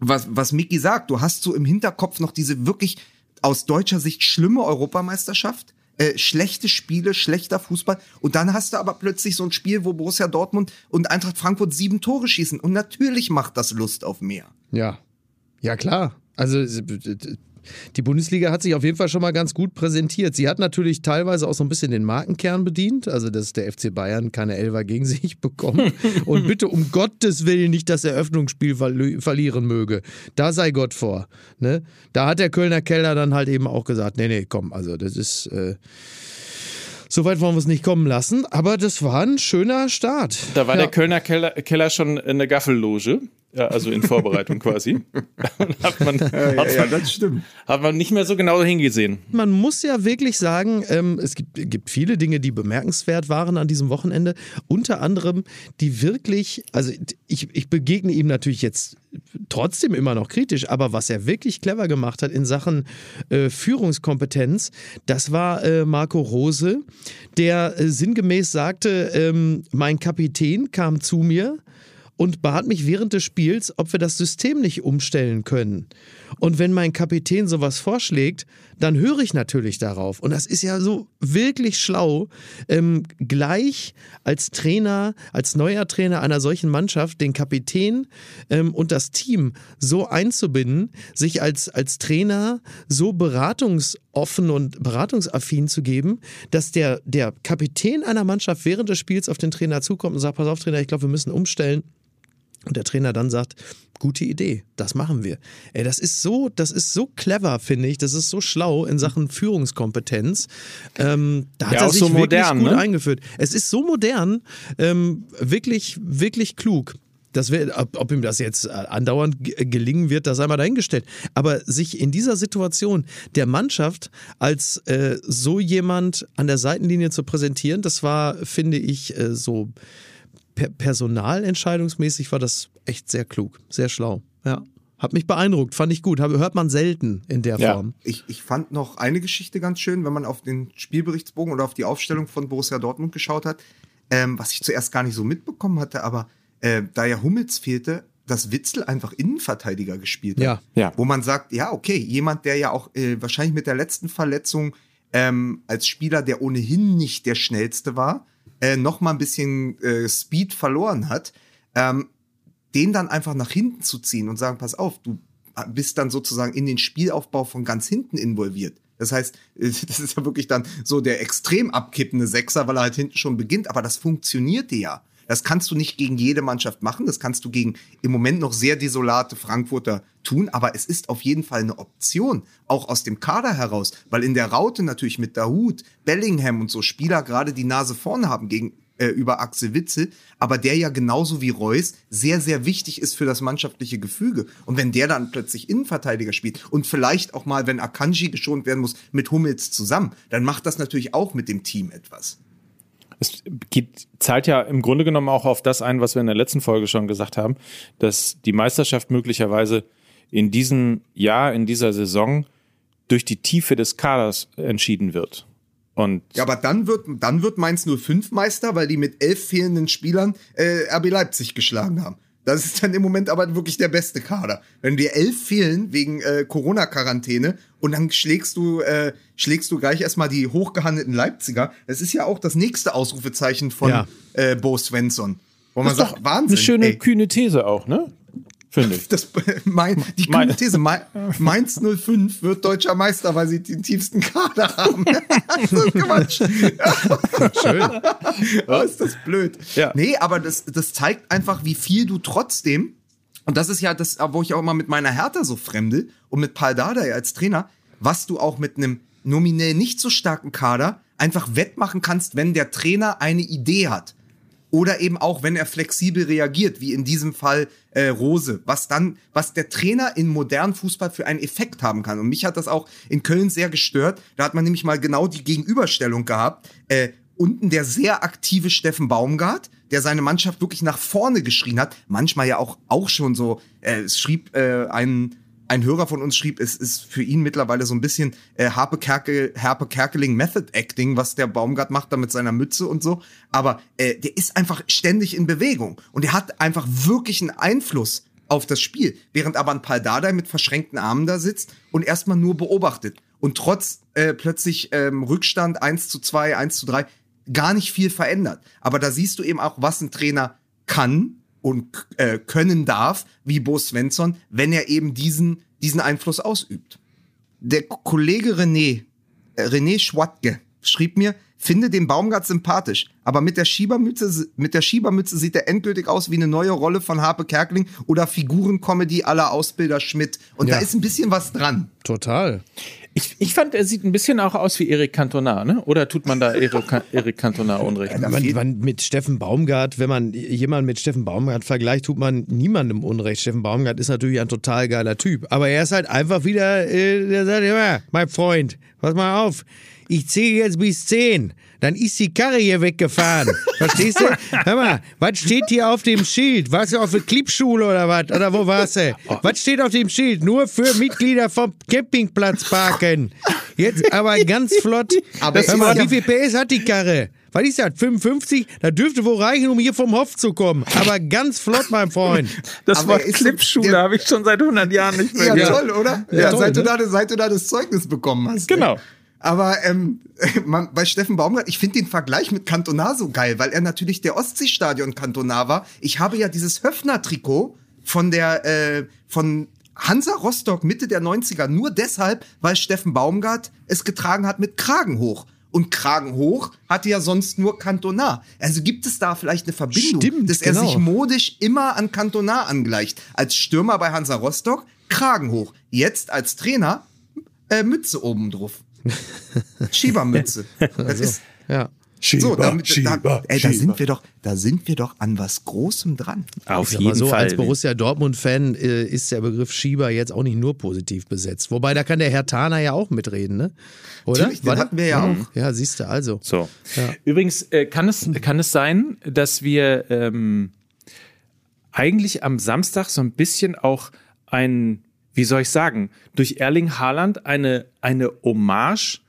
was, was Micky sagt. Du hast so im Hinterkopf noch diese wirklich aus deutscher Sicht schlimme Europameisterschaft, äh, schlechte Spiele, schlechter Fußball. Und dann hast du aber plötzlich so ein Spiel, wo Borussia Dortmund und Eintracht Frankfurt sieben Tore schießen. Und natürlich macht das Lust auf mehr. Ja. Ja, klar. Also die Bundesliga hat sich auf jeden Fall schon mal ganz gut präsentiert. Sie hat natürlich teilweise auch so ein bisschen den Markenkern bedient, also dass der FC Bayern keine Elfer gegen sich bekommt. Und bitte um Gottes Willen nicht das Eröffnungsspiel verli- verlieren möge. Da sei Gott vor. Ne? Da hat der Kölner Keller dann halt eben auch gesagt, nee, nee, komm, also das ist... Äh, so weit wollen wir es nicht kommen lassen, aber das war ein schöner Start. Da war Ja. der Kölner Keller, Keller schon in der Gaffelloge, ja, also in Vorbereitung quasi. hat, man, hat, man, das stimmt. hat man nicht mehr so genau hingesehen. Man muss ja wirklich sagen, ähm, es gibt, gibt viele Dinge, die bemerkenswert waren an diesem Wochenende. Unter anderem, die wirklich, also ich, ich begegne ihm natürlich jetzt trotzdem immer noch kritisch, aber was er wirklich clever gemacht hat in Sachen äh, Führungskompetenz, das war äh, Marco Rose, der äh, sinngemäß sagte, ähm, mein Kapitän kam zu mir und bat mich während des Spiels, ob wir das System nicht umstellen können. Und wenn mein Kapitän sowas vorschlägt, dann höre ich natürlich darauf. Und das ist ja so wirklich schlau, ähm, gleich als Trainer, als neuer Trainer einer solchen Mannschaft, den Kapitän ähm, und das Team so einzubinden, sich als, als Trainer so beratungsoffen und beratungsaffin zu geben, dass der, der Kapitän einer Mannschaft während des Spiels auf den Trainer zukommt und sagt, pass auf Trainer, ich glaube, wir müssen umstellen. Und der Trainer dann sagt, gute Idee, das machen wir. Ey, das ist so, das ist so clever, finde ich. Das ist so schlau in Sachen Führungskompetenz. Ähm, da hat Ja, er sich so wirklich modern, gut ne? eingeführt. Es ist so modern, ähm, wirklich, wirklich klug. Das wär, ob, ob ihm das jetzt äh, andauernd g- gelingen wird, das sei mal dahingestellt. Aber sich in dieser Situation der Mannschaft als äh, so jemand an der Seitenlinie zu präsentieren, das war, finde ich, äh, so per personalentscheidungsmäßig war das echt sehr klug, sehr schlau. Ja. Hat mich beeindruckt, fand ich gut. Hört man selten in der Ja. Form. Ich, ich fand noch eine Geschichte ganz schön, wenn man auf den Spielberichtsbogen oder auf die Aufstellung von Borussia Dortmund geschaut hat, ähm, was ich zuerst gar nicht so mitbekommen hatte, aber äh, da ja Hummels fehlte, dass Witzel einfach Innenverteidiger gespielt hat. Ja. Ja. Wo man sagt, ja, okay, jemand, der ja auch äh, wahrscheinlich mit der letzten Verletzung ähm, als Spieler, der ohnehin nicht der schnellste war, äh, noch mal ein bisschen äh, Speed verloren hat, ähm, den dann einfach nach hinten zu ziehen und sagen, pass auf, du bist dann sozusagen in den Spielaufbau von ganz hinten involviert. Das heißt, das ist ja wirklich dann so der extrem abkippende Sechser, weil er halt hinten schon beginnt, aber das funktionierte ja. Das kannst du nicht gegen jede Mannschaft machen, das kannst du gegen im Moment noch sehr desolate Frankfurter tun, aber es ist auf jeden Fall eine Option, auch aus dem Kader heraus, weil in der Raute natürlich mit Dahut, Bellingham und so Spieler gerade die Nase vorne haben gegen äh, über Axel Witzel, aber der ja genauso wie Reus sehr, sehr wichtig ist für das mannschaftliche Gefüge. Und wenn der dann plötzlich Innenverteidiger spielt und vielleicht auch mal, wenn Akanji geschont werden muss, mit Hummels zusammen, dann macht das natürlich auch mit dem Team etwas. Es geht, zahlt ja im Grunde genommen auch auf das ein, was wir in der letzten Folge schon gesagt haben, dass die Meisterschaft möglicherweise in diesem Jahr, in dieser Saison durch die Tiefe des Kaders entschieden wird. Und Ja, aber dann wird, dann wird Mainz 05 Meister, weil die mit elf fehlenden Spielern äh, RB Leipzig geschlagen haben. Das ist dann im Moment aber wirklich der beste Kader. Wenn dir elf fehlen wegen äh, Corona-Quarantäne und dann schlägst du, äh, schlägst du gleich erstmal die hochgehandelten Leipziger. Das ist ja auch das nächste Ausrufezeichen von Ja. äh, Bo Svensson. Wo man das ist sagt, Wahnsinn. eine schöne, ey. kühne These auch, ne? Finde ich. Das, mein, die Mein- kühne These, Mai- Mainz 05 wird deutscher Meister, weil sie den tiefsten Kader haben. das ist Quatsch. Schön. Oh, ist das blöd. Ja. Nee, aber das, das zeigt einfach, wie viel du trotzdem, und das ist ja das, wo ich auch immer mit meiner Hertha so fremde und mit Paul Dardai als Trainer, was du auch mit einem nominell nicht so starken Kader einfach wettmachen kannst, wenn der Trainer eine Idee hat. Oder eben auch, wenn er flexibel reagiert, wie in diesem Fall äh, Rose, was dann, was der Trainer in modernen Fußball für einen Effekt haben kann. Und mich hat das auch in Köln sehr gestört. Da hat man nämlich mal genau die Gegenüberstellung gehabt. Äh, unten der sehr aktive Steffen Baumgart, der seine Mannschaft wirklich nach vorne geschrien hat. Manchmal ja auch, auch schon so, äh, es schrieb äh, ein, ein Hörer von uns schrieb, es ist für ihn mittlerweile so ein bisschen äh, Harpe, Kerkel, Harpe Kerkeling Method Acting, was der Baumgart macht da mit seiner Mütze und so. Aber äh, der ist einfach ständig in Bewegung und der hat einfach wirklich einen Einfluss auf das Spiel. Während aber ein Paldadei mit verschränkten Armen da sitzt und erstmal nur beobachtet. Und trotz äh, plötzlich ähm, Rückstand 1 zu 2, 1 zu 3 gar nicht viel verändert. Aber da siehst du eben auch, was ein Trainer kann und äh, können darf, wie Bo Svensson, wenn er eben diesen, diesen Einfluss ausübt. Der Kollege René, äh, René Schwatke, schrieb mir, finde den Baumgart sympathisch, aber mit der Schiebermütze, mit der Schiebermütze sieht er endgültig aus wie eine neue Rolle von Harpe Kerkeling oder Figurencomedy aller Ausbilder Schmidt. Und Ja. da ist ein bisschen was dran. Total. Ich, ich fand, er sieht ein bisschen auch aus wie Erik Cantona, ne? Oder tut man da Erik, Cantona Unrecht? Da Man, man, mit Steffen Baumgart, wenn man jemanden mit Steffen Baumgart vergleicht, tut man niemandem Unrecht. Steffen Baumgart ist natürlich ein total geiler Typ. Aber er ist halt einfach wieder, äh, der sagt immer, mein Freund, pass mal auf, ich zähle jetzt bis 10. Dann ist die Karre hier weggefahren. Verstehst du? Hör mal, was steht hier auf dem Schild? Warst du auf der Klippschule oder was? Oder wo warst du? Was steht auf dem Schild? Nur für Mitglieder vom Campingplatz parken. Jetzt aber ganz flott. Aber Hör mal, ja- wie viel PS hat die Karre? Was ist das? 55? Das dürfte wohl reichen, um hier vom Hof zu kommen. Aber ganz flott, mein Freund. Das Aber er so- Clipschule habe ich schon seit 100 Jahren nicht mehr Ja, gehört. toll, oder? Ja, toll, seit, ne? du da, seit du da das Zeugnis bekommen hast. Genau. Aber ähm, man, bei Steffen Baumgart, ich finde den Vergleich mit Cantona so geil, weil er natürlich der Ostseestadion Cantona war. Ich habe ja dieses Höfner-Trikot von der äh, von Hansa Rostock Mitte der 90er nur deshalb, weil Steffen Baumgart es getragen hat mit Kragen hoch. Und Kragen hoch hatte ja sonst nur Cantona. Also gibt es da vielleicht eine Verbindung, Stimmt, dass er genau. sich modisch immer an Cantona angleicht. Als Stürmer bei Hansa Rostock, Kragen hoch. Jetzt als Trainer, äh, Mütze oben drauf. Schiebermütze. Das ist Ja. so, damit, da, ey, da sind wir doch, da sind wir doch an was Großem dran. Auf jeden so, Fall. als Borussia Dortmund-Fan äh, ist der Begriff Schieber jetzt auch nicht nur positiv besetzt. Wobei, da kann der Herr Taner ja auch mitreden, ne? Oder? Natürlich, den hatten wir ja auch. Ja, siehst du, also. So. Ja. Übrigens äh, kann, es, kann es sein, dass wir ähm, eigentlich am Samstag so ein bisschen auch ein, wie soll ich sagen, durch Erling Haaland eine, eine Hommage,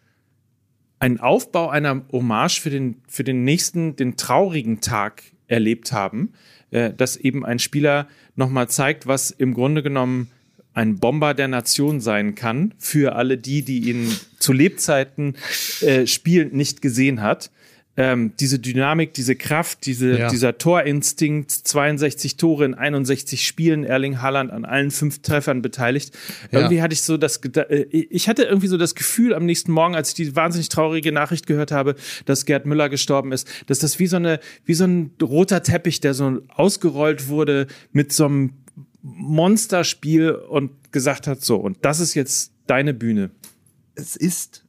einen Aufbau einer Hommage für den, für den nächsten, den traurigen Tag erlebt haben, äh, dass eben ein Spieler nochmal zeigt, was im Grunde genommen ein Bomber der Nation sein kann, für alle die, die ihn zu Lebzeiten äh, spielend nicht gesehen hat. Ähm, diese Dynamik, diese Kraft, diese, Ja. dieser Torinstinkt, 62 Tore in 61 Spielen, Erling Haaland an allen fünf Treffern beteiligt. Ja. Irgendwie hatte ich so das, äh, ich hatte irgendwie so das Gefühl am nächsten Morgen, als ich die wahnsinnig traurige Nachricht gehört habe, dass Gerd Müller gestorben ist, dass das wie so eine, wie so ein roter Teppich, der so ausgerollt wurde mit so einem Monsterspiel und gesagt hat, so, und das ist jetzt deine Bühne. Es ist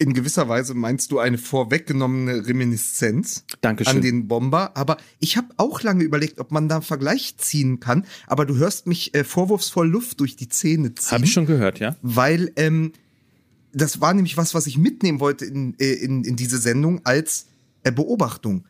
in gewisser Weise, meinst du, eine vorweggenommene Reminiszenz Dankeschön. an den Bomber. Aber ich habe auch lange überlegt, ob man da einen Vergleich ziehen kann. Aber du hörst mich äh, vorwurfsvoll Luft durch die Zähne ziehen. Habe ich schon gehört, ja? weil ähm, das war nämlich was, was ich mitnehmen wollte in, äh, in, in diese Sendung als äh, Beobachtung.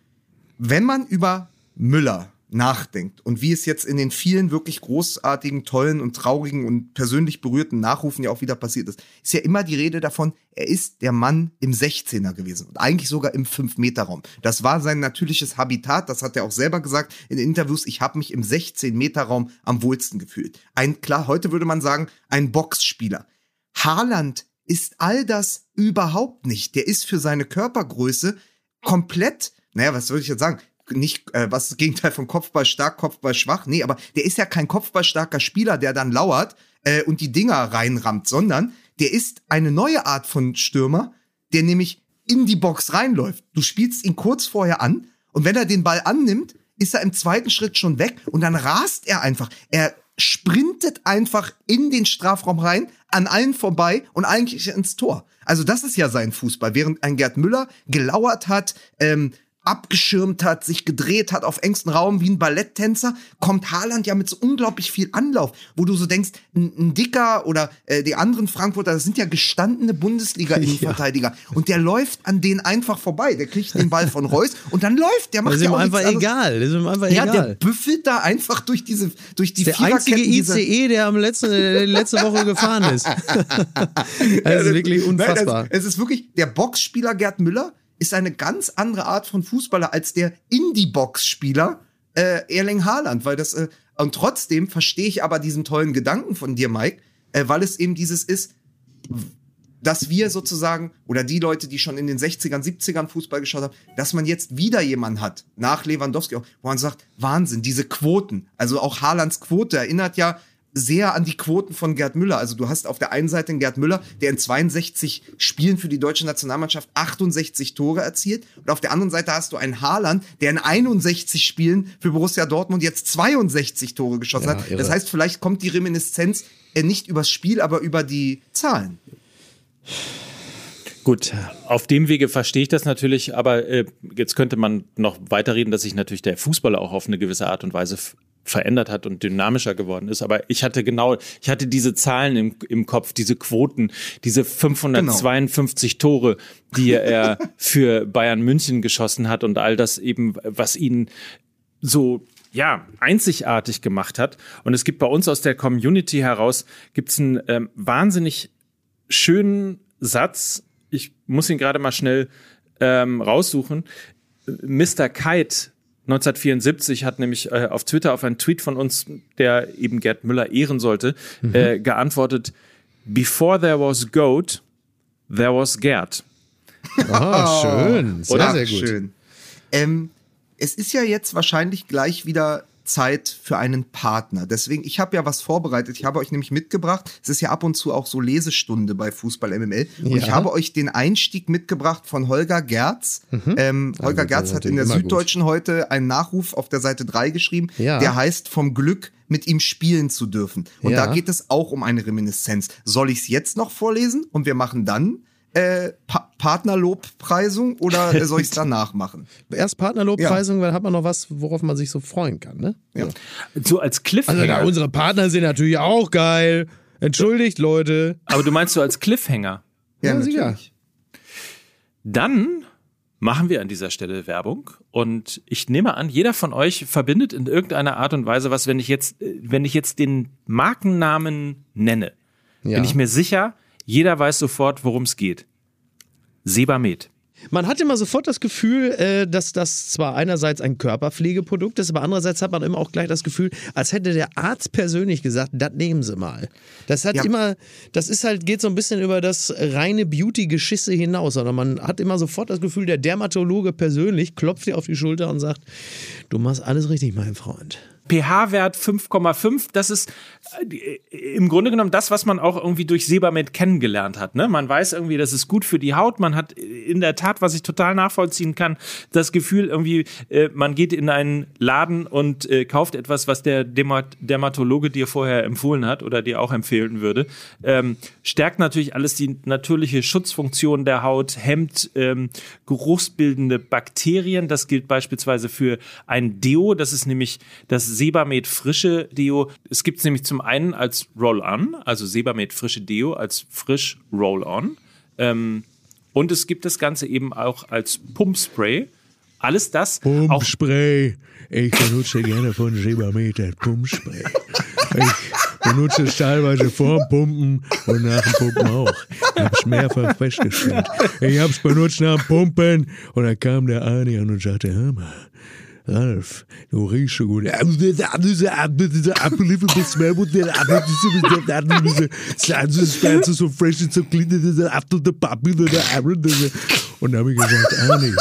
Wenn man über Müller nachdenkt und wie es jetzt in den vielen wirklich großartigen, tollen und traurigen und persönlich berührten Nachrufen ja auch wieder passiert ist, ist ja immer die Rede davon, er ist der Mann im 16er gewesen und eigentlich sogar im 5-Meter-Raum. Das war sein natürliches Habitat, das hat er auch selber gesagt in Interviews, ich habe mich im 16-Meter-Raum am wohlsten gefühlt. Ein, klar, heute würde man sagen, ein Boxspieler. Haaland ist all das überhaupt nicht. Der ist für seine Körpergröße komplett, naja, was würde ich jetzt sagen, nicht, äh, was das Gegenteil von Kopfball stark, Kopfball schwach. Nee, aber der ist ja kein kopfballstarker Spieler, der dann lauert äh, und die Dinger reinrammt, sondern der ist eine neue Art von Stürmer, der nämlich in die Box reinläuft. Du spielst ihn kurz vorher an und wenn er den Ball annimmt, ist er im zweiten Schritt schon weg und dann rast er einfach. Er sprintet einfach in den Strafraum rein, an allen vorbei und eigentlich ins Tor. Also das ist ja sein Fußball. Während ein Gerd Müller gelauert hat, ähm, abgeschirmt hat, sich gedreht hat auf engstem Raum wie ein Balletttänzer, kommt Haaland ja mit so unglaublich viel Anlauf, wo du so denkst, ein, ein Dicker oder äh, die anderen Frankfurter, das sind ja gestandene Bundesliga-Innenverteidiger ja. und der läuft an denen einfach vorbei. Der kriegt den Ball von Reus und dann läuft der. Macht das ist ja ihm einfach egal. Das ist ihm einfach ja, egal. der büffelt da einfach durch diese durch die der einzige ICE, der am letzten äh, letzte Woche gefahren ist. das ist wirklich unfassbar. Nein, es, es ist wirklich der Boxspieler Gerd Müller ist eine ganz andere Art von Fußballer als der Indie-Box-Spieler äh, Erling Haaland, weil das äh, und trotzdem verstehe ich aber diesen tollen Gedanken von dir, Mike, äh, weil es eben dieses ist, dass wir sozusagen oder die Leute, die schon in den 60ern, 70ern Fußball geschaut haben, dass man jetzt wieder jemanden hat, nach Lewandowski, wo man sagt, Wahnsinn, diese Quoten, also auch Haalands Quote erinnert ja sehr an die Quoten von Gerd Müller. Also du hast auf der einen Seite einen Gerd Müller, der in 62 Spielen für die deutsche Nationalmannschaft 68 Tore erzielt. Und auf der anderen Seite hast du einen Haaland, der in 61 Spielen für Borussia Dortmund jetzt 62 Tore geschossen ja, hat. Irre. Das heißt, vielleicht kommt die Reminiszenz äh, nicht übers Spiel, aber über die Zahlen. Gut, auf dem Wege verstehe ich das natürlich, aber äh, jetzt könnte man noch weiterreden, dass sich natürlich der Fußballer auch auf eine gewisse Art und Weise verändert hat und dynamischer geworden ist. Aber ich hatte genau, ich hatte diese Zahlen im, im Kopf, diese Quoten, diese 552 genau. Tore, die er für Bayern München geschossen hat und all das eben, was ihn so ja, einzigartig gemacht hat. Und es gibt bei uns aus der Community heraus, gibt es einen ähm, wahnsinnig schönen Satz. Ich muss ihn gerade mal schnell ähm, raussuchen. Mr. Kite 1974 hat nämlich äh, auf Twitter auf einen Tweet von uns, der eben Gerd Müller ehren sollte, mhm. äh, geantwortet: Before there was Goat, there was Gerd. Oh, schön. Sehr, Oder? sehr gut. Schön. Ähm, es ist ja jetzt wahrscheinlich gleich wieder Zeit für einen Partner. Deswegen, ich habe ja was vorbereitet. Ich habe euch nämlich mitgebracht. Es ist ja ab und zu auch so Lesestunde bei Fußball MML. Und ja. ich habe euch den Einstieg mitgebracht von Holger Gerz. Mhm. Ähm, Holger Gerz hat in der Süddeutschen gut. heute einen Nachruf auf der Seite 3 geschrieben, ja. der heißt vom Glück mit ihm spielen zu dürfen. Und ja. da geht es auch um eine Reminiszenz. Soll ich es jetzt noch vorlesen und wir machen dann äh, pa Partnerlobpreisung oder soll ich es danach machen? Erst Partnerlobpreisung, ja. dann hat man noch was, worauf man sich so freuen kann, ne? Ja. So als Cliffhanger. Also, na, unsere Partner sind natürlich auch geil. Entschuldigt, Leute. Aber du meinst so als Cliffhanger? Ja, ja natürlich. Dann machen wir an dieser Stelle Werbung und ich nehme an, jeder von euch verbindet in irgendeiner Art und Weise was, wenn ich jetzt, wenn ich jetzt den Markennamen nenne, ja. bin ich mir sicher, jeder weiß sofort, worum es geht. Sebamed. Man hat immer sofort das Gefühl, äh, dass das zwar einerseits ein Körperpflegeprodukt ist, aber andererseits hat man immer auch gleich das Gefühl, als hätte der Arzt persönlich gesagt, das nehmen Sie mal. Das hat ja. immer, das ist halt, geht so ein bisschen über das reine Beauty-Geschisse hinaus, sondern man hat immer sofort das Gefühl, der Dermatologe persönlich klopft dir auf die Schulter und sagt, du machst alles richtig, mein Freund pH-Wert 5,5. Das ist äh, im Grunde genommen das, was man auch irgendwie durch Sebamed kennengelernt hat. Ne? Man weiß irgendwie, das ist gut für die Haut. Man hat in der Tat, was ich total nachvollziehen kann, das Gefühl irgendwie, äh, man geht in einen Laden und äh, kauft etwas, was der Dermat Dermatologe dir vorher empfohlen hat oder dir auch empfehlen würde. Ähm, stärkt natürlich alles die natürliche Schutzfunktion der Haut, hemmt ähm, geruchsbildende Bakterien. Das gilt beispielsweise für ein Deo. Das ist nämlich das Sebamed frische Deo. Es gibt es nämlich zum einen als Roll-On, also Sebamed frische Deo als frisch Roll-On. Ähm, und es gibt das Ganze eben auch als Pumpspray. Alles das Pumpspray. Ich benutze gerne von Sebamed das Pumpspray. Ich benutze es teilweise vor dem Pumpen und nach dem Pumpen auch. Ich habe es mehrfach festgestellt. Ich habe es benutzt nach dem Pumpen und dann kam der Arni an und sagte, hör mal, Ralf, du riechst so gut. It's so fresh, it's so clean. Und da habe ich gesagt, Arni,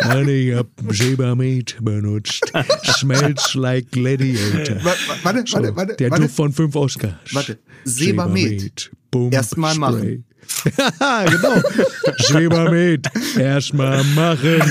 Arni, ich hab Sebamed benutzt. Smells like gladiator. Wa- wa- Warte, warte, warte. der. Duft von fünf Oscars. Warte. Boom, Erstmal machen. Ja, genau. Sebamed. Erstmal machen.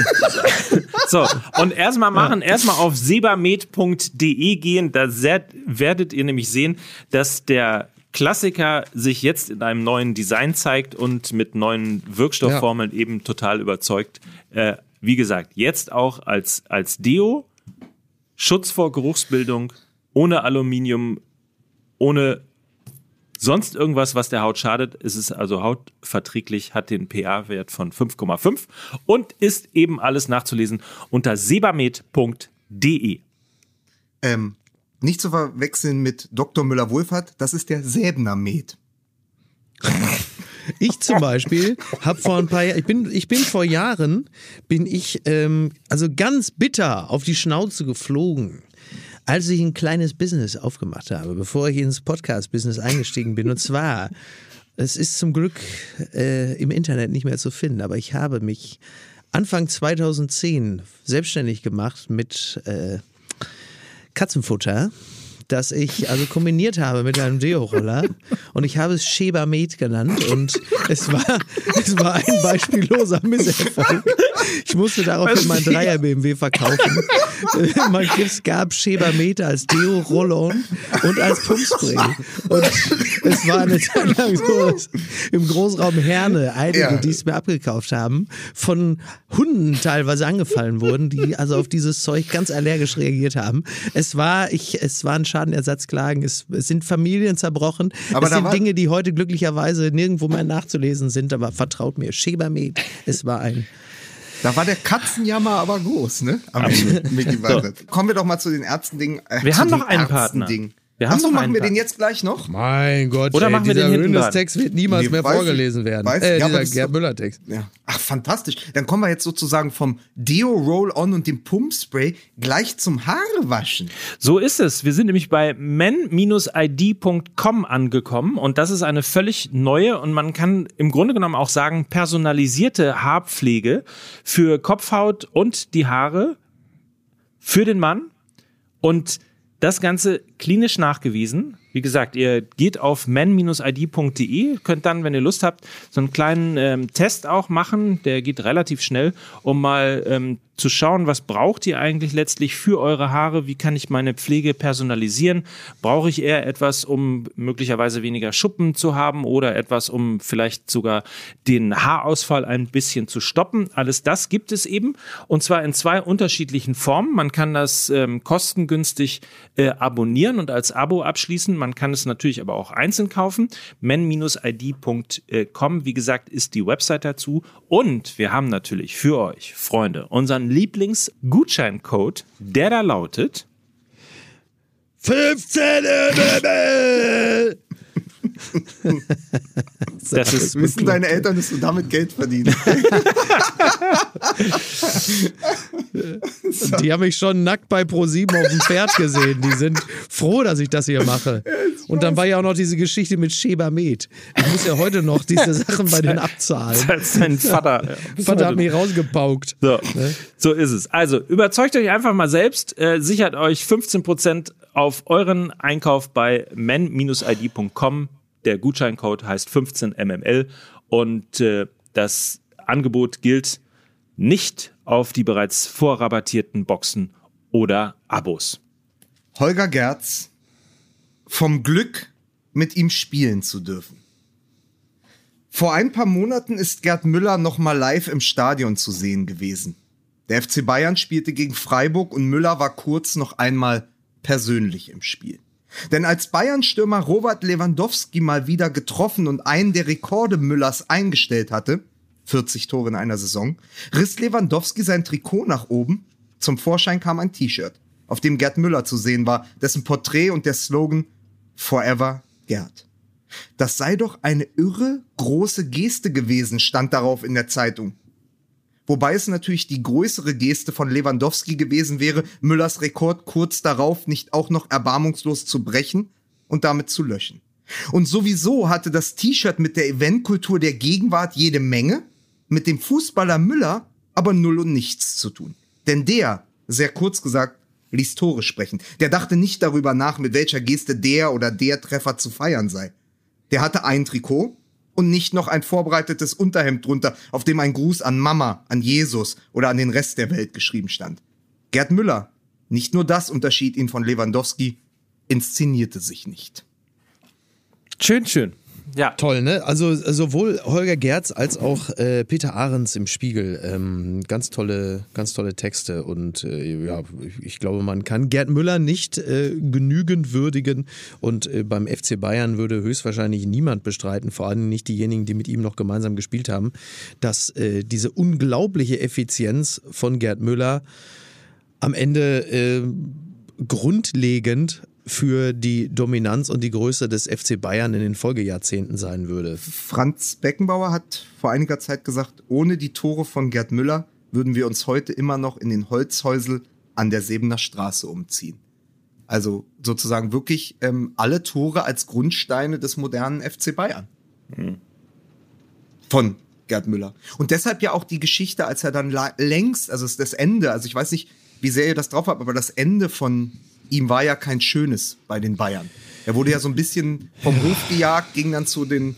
So, und erstmal machen, erstmal auf sebamed.de gehen, da werdet ihr nämlich sehen, dass der Klassiker sich jetzt in einem neuen Design zeigt und mit neuen Wirkstoffformeln eben total überzeugt. Äh, wie gesagt, jetzt auch als, als Deo, Schutz vor Geruchsbildung, ohne Aluminium, ohne sonst irgendwas, was der Haut schadet. Es ist also hautverträglich, hat den pH-Wert von 5,5 und ist eben alles nachzulesen unter sebamed.de. Ähm, nicht zu verwechseln mit Dr. Müller-Wohlfahrt, das ist der Säbner Med. Ich zum Beispiel habe vor ein paar Jahren, ich bin, ich bin vor Jahren, bin ich ähm, also ganz bitter auf die Schnauze geflogen, als ich ein kleines Business aufgemacht habe, bevor ich ins Podcast-Business eingestiegen bin. Und zwar, es ist zum Glück äh, im Internet nicht mehr zu finden, aber ich habe mich Anfang 2010 selbstständig gemacht mit äh, Katzenfutter, das ich also kombiniert habe mit einem Deo-Roller und ich habe es Sheba Med genannt und es war, es war ein beispielloser Misserfolg. Ich musste daraufhin mein Dreier BMW verkaufen. Man, es gab Sheba Med als Deo-Roll-On und als Pumpspray. Und es war eine Zeit lang so, dass im Großraum Herne einige, Ja. die es mir abgekauft haben, von Hunden teilweise angefallen wurden, die also auf dieses Zeug ganz allergisch reagiert haben. Es war, ich, es waren Schadenersatzklagen, es, es sind Familien zerbrochen. Aber es sind Dinge, die heute glücklicherweise nirgendwo mehr nachzulesen sind, aber vertraut mir, Shebamed, es war ein. Da war der Katzenjammer aber groß, ne? Am Ende, Weinreb. Kommen wir doch mal zu den Ärzten-Dingen. Äh, Wir haben noch einen Partner. Wir haben Achso, noch machen wir den Partner. jetzt gleich noch? Mein Gott, Oder machen wir dieser den? Hönes-Text wird niemals Nee, mehr weiß ich. vorgelesen werden. Weiß- äh, ja, dieser Gerd Müller-Text. Ja. Ach, fantastisch. Dann kommen wir jetzt sozusagen vom Deo Roll-On und dem Pumpspray gleich zum Haarewaschen. So ist es. Wir sind nämlich bei men-id.com angekommen und das ist eine völlig neue und man kann im Grunde genommen auch sagen personalisierte Haarpflege für Kopfhaut und die Haare für den Mann und das Ganze klinisch nachgewiesen. Wie gesagt, ihr geht auf men-id.de, könnt dann, wenn ihr Lust habt, so einen kleinen ähm, Test auch machen. Der geht relativ schnell, um mal ähm, zu schauen, was braucht ihr eigentlich letztlich für eure Haare? Wie kann ich meine Pflege personalisieren? Brauche ich eher etwas, um möglicherweise weniger Schuppen zu haben oder etwas, um vielleicht sogar den Haarausfall ein bisschen zu stoppen? Alles das gibt es eben und zwar in zwei unterschiedlichen Formen. Man kann das ähm, kostengünstig äh, abonnieren und als Abo abschließen. Man kann es natürlich aber auch einzeln kaufen. men-id.com, wie gesagt, ist die Website dazu. Und wir haben natürlich für euch, Freunde, unseren Lieblingsgutscheincode, der da lautet 15 MML! Das ist Wissen deine Eltern, dass du damit Geld verdienst? Die haben mich schon nackt bei Pro7 auf dem Pferd gesehen. Die sind froh, dass ich das hier mache. Und dann war ja auch noch diese Geschichte mit Sheba Med. Ich muss ja heute noch diese Sachen bei denen abzahlen. als dein Vater. Vater hat mich rausgepaukt. So, so ist es. Also überzeugt euch einfach mal selbst, äh, sichert euch 15% auf euren Einkauf bei men-id.com. Der Gutscheincode heißt 15mml und äh, das Angebot gilt nicht auf die bereits vorrabattierten Boxen oder Abos. Holger Gerz, vom Glück, mit ihm spielen zu dürfen. Vor ein paar Monaten ist Gerd Müller noch mal live im Stadion zu sehen gewesen. Der FC Bayern spielte gegen Freiburg und Müller war kurz noch einmal persönlich im Spiel. Denn als Bayern-Stürmer Robert Lewandowski mal wieder getroffen und einen der Rekorde Müllers eingestellt hatte, 40 Tore in einer Saison, riss Lewandowski sein Trikot nach oben. Zum Vorschein kam ein T-Shirt, auf dem Gerd Müller zu sehen war, dessen Porträt und der Slogan Forever Gerd. Das sei doch eine irre große Geste gewesen, stand darauf in der Zeitung. Wobei es natürlich die größere Geste von Lewandowski gewesen wäre, Müllers Rekord kurz darauf nicht auch noch erbarmungslos zu brechen und damit zu löschen. Und sowieso hatte das T-Shirt mit der Eventkultur der Gegenwart jede Menge, mit dem Fußballer Müller aber null und nichts zu tun. Denn der, sehr kurz gesagt, ließ Tore sprechen. Der dachte nicht darüber nach, mit welcher Geste der oder der Treffer zu feiern sei. Der hatte ein Trikot und nicht noch ein vorbereitetes Unterhemd drunter, auf dem ein Gruß an Mama, an Jesus oder an den Rest der Welt geschrieben stand. Gerd Müller, nicht nur das unterschied ihn von Lewandowski, inszenierte sich nicht. Schön, schön. Ja. Toll, ne? Also sowohl Holger Gerz als auch äh, Peter Ahrens im Spiegel. Ähm, ganz tolle, ganz tolle Texte. Und äh, ja, ich glaube, man kann Gerd Müller nicht äh, genügend würdigen. Und äh, beim FC Bayern würde höchstwahrscheinlich niemand bestreiten, vor allem nicht diejenigen, die mit ihm noch gemeinsam gespielt haben, dass äh, diese unglaubliche Effizienz von Gerd Müller am Ende äh, grundlegend für die Dominanz und die Größe des FC Bayern in den Folgejahrzehnten sein würde. Franz Beckenbauer hat vor einiger Zeit gesagt, ohne die Tore von Gerd Müller würden wir uns heute immer noch in den Holzhäusel an der Sebener Straße umziehen. Also sozusagen wirklich ähm, alle Tore als Grundsteine des modernen FC Bayern. Mhm. Von Gerd Müller. Und deshalb ja auch die Geschichte, als er dann längst, also das Ende, also ich weiß nicht, wie sehr ihr das drauf habt, aber das Ende von ihm war ja kein schönes bei den Bayern. Er wurde ja so ein bisschen vom Hof gejagt, ging dann zu den,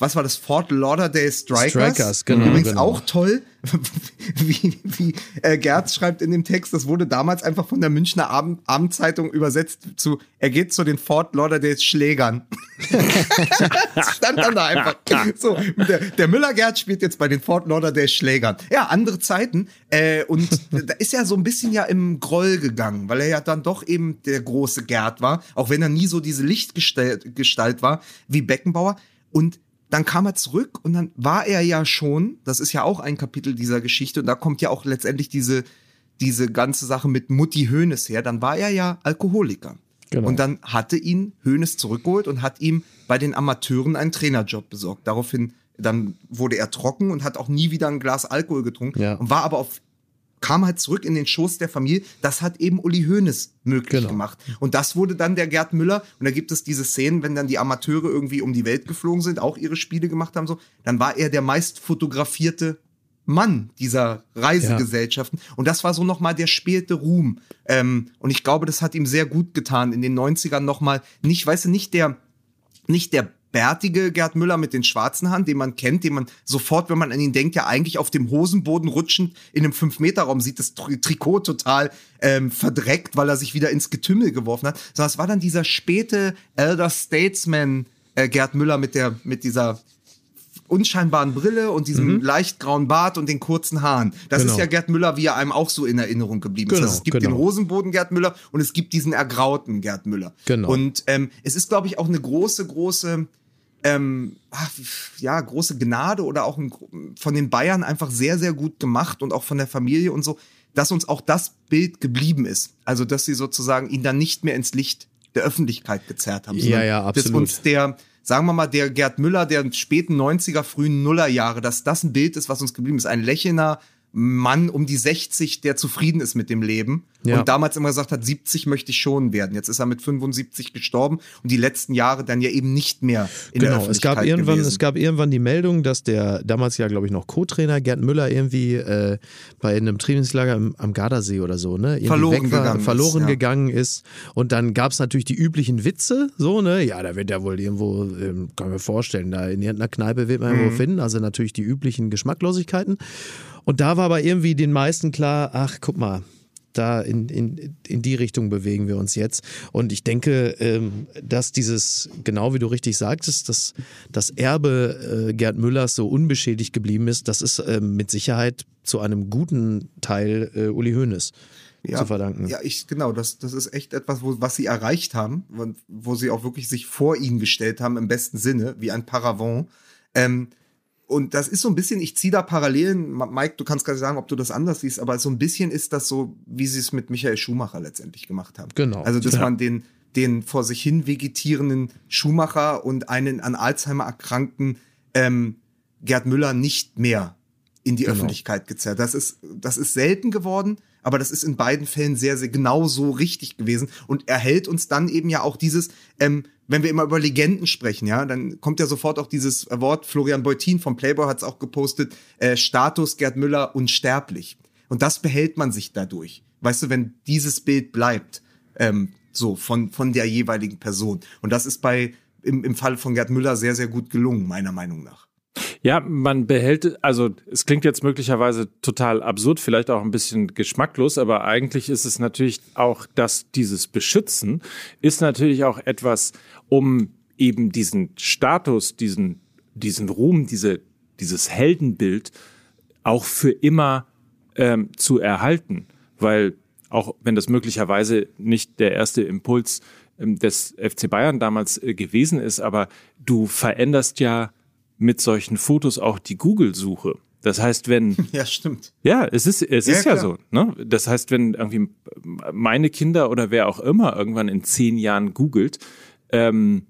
was war das, Fort Lauderdale Strikers. Strikers, genau. Übrigens genau. auch toll, wie, wie äh, Gerz schreibt in dem Text, das wurde damals einfach von der Münchner Abend, Abendzeitung übersetzt zu, er geht zu den Fort Lauderdale Schlägern. das stand dann da einfach. So, der, der Müller-Gerd spielt jetzt bei den Fort Lauderdale Schlägern. Ja, andere Zeiten. Äh, und da ist er so ein bisschen ja im Groll gegangen, weil er ja dann doch eben der große Gerd war, auch wenn er nie so diese Lichtgestalt war wie Beckenbauer. Und dann kam er zurück und dann war er ja schon, das ist ja auch ein Kapitel dieser Geschichte und da kommt ja auch letztendlich diese, diese ganze Sache mit Mutti Hönes her, dann war er ja Alkoholiker. Genau. Und dann hatte ihn Hönes zurückgeholt und hat ihm bei den Amateuren einen Trainerjob besorgt. Daraufhin dann wurde er trocken und hat auch nie wieder ein Glas Alkohol getrunken ja. und war aber auf kam halt zurück in den Schoß der Familie. Das hat eben Uli Hoeneß möglich genau. gemacht. Und das wurde dann der Gerd Müller. Und da gibt es diese Szenen, wenn dann die Amateure irgendwie um die Welt geflogen sind, auch ihre Spiele gemacht haben, so, dann war er der meist fotografierte Mann dieser Reisegesellschaften. Ja. Und das war so nochmal der späte Ruhm. Ähm, und ich glaube, das hat ihm sehr gut getan, in den 90ern nochmal, nicht, weißt du, nicht der, nicht der bärtige Gerd Müller mit den schwarzen Haaren, den man kennt, den man sofort, wenn man an ihn denkt, ja eigentlich auf dem Hosenboden rutschend in einem Fünf-Meter-Raum sieht, das Trikot total ähm, verdreckt, weil er sich wieder ins Getümmel geworfen hat. Sondern es war dann dieser späte Elder Statesman äh, Gerd Müller mit der, mit dieser unscheinbaren Brille und diesem mhm. leicht grauen Bart und den kurzen Haaren. Das genau. ist ja Gerd Müller, wie er einem auch so in Erinnerung geblieben ist. Genau, also es gibt genau. den Hosenboden Gerd Müller und es gibt diesen ergrauten Gerd Müller. Genau. Und ähm, es ist, glaube ich, auch eine große, große ähm, ach, ja, große Gnade oder auch ein, von den Bayern einfach sehr, sehr gut gemacht und auch von der Familie und so, dass uns auch das Bild geblieben ist. Also, dass sie sozusagen ihn dann nicht mehr ins Licht der Öffentlichkeit gezerrt haben. Ja, ja, absolut. Dass uns der, sagen wir mal, der Gerd Müller der späten 90er, frühen Nullerjahre, dass das ein Bild ist, was uns geblieben ist. Ein lächelnder, Mann um die 60, der zufrieden ist mit dem Leben ja. und damals immer gesagt hat, 70 möchte ich schon werden. Jetzt ist er mit 75 gestorben und die letzten Jahre dann ja eben nicht mehr in genau. der Öffentlichkeit es gab irgendwann, gewesen. Es gab irgendwann die Meldung, dass der damals ja, glaube ich, noch Co-Trainer Gerd Müller irgendwie äh, bei einem Trainingslager am, am Gardasee oder so, ne? Irgendwie verloren, war, gegangen, verloren ist, ja. gegangen ist. Und dann gab es natürlich die üblichen Witze, so, ne? Ja, da wird er wohl irgendwo, ähm, kann mir vorstellen, da in irgendeiner Kneipe wird man mhm. irgendwo finden. Also natürlich die üblichen Geschmacklosigkeiten. Und da war aber irgendwie den meisten klar, ach, guck mal, da in, in, in die Richtung bewegen wir uns jetzt. Und ich denke, ähm, dass dieses, genau wie du richtig sagtest, dass das Erbe äh, Gerd Müllers so unbeschädigt geblieben ist, das ist ähm, mit Sicherheit zu einem guten Teil äh, Uli Hoeneß. Ja, zu verdanken. Ja, ich, genau, das, das ist echt etwas, wo, was sie erreicht haben, wo, wo sie auch wirklich sich vor ihn gestellt haben, im besten Sinne, wie ein Paravent. Ähm, und das ist so ein bisschen, ich ziehe da Parallelen, Mike, du kannst gar nicht sagen, ob du das anders siehst, aber so ein bisschen ist das so, wie sie es mit Michael Schumacher letztendlich gemacht haben. Genau. Also, dass ja. man den, den vor sich hin vegetierenden Schumacher und einen an Alzheimer erkrankten ähm, Gerd Müller nicht mehr in die Genau. Öffentlichkeit gezerrt. Das ist, das ist selten geworden, aber das ist in beiden Fällen sehr, sehr genau so richtig gewesen und erhält uns dann eben ja auch dieses, ähm, wenn wir immer über Legenden sprechen, ja, dann kommt ja sofort auch dieses Wort, Florian Beutin vom Playboy hat es auch gepostet, äh, Status Gerd Müller unsterblich. Und das behält man sich dadurch. Weißt du, wenn dieses Bild bleibt, ähm, so von, von der jeweiligen Person. Und das ist bei, im, im Fall von Gerd Müller sehr, sehr gut gelungen, meiner Meinung nach. Ja, man behält, also es klingt jetzt möglicherweise total absurd, vielleicht auch ein bisschen geschmacklos, aber eigentlich ist es natürlich auch, dass dieses Beschützen ist natürlich auch etwas, um eben diesen Status, diesen, diesen Ruhm, diese, dieses Heldenbild auch für immer ähm, zu erhalten. Weil auch wenn das möglicherweise nicht der erste Impuls ähm, des FC Bayern damals äh, gewesen ist, aber du veränderst ja mit solchen Fotos auch die Google-Suche. Das heißt, wenn Ja, stimmt. ja, es ist, es Ja, ist ja klar. so. Ne? Das heißt, wenn irgendwie meine Kinder oder wer auch immer irgendwann in zehn Jahren googelt, ähm,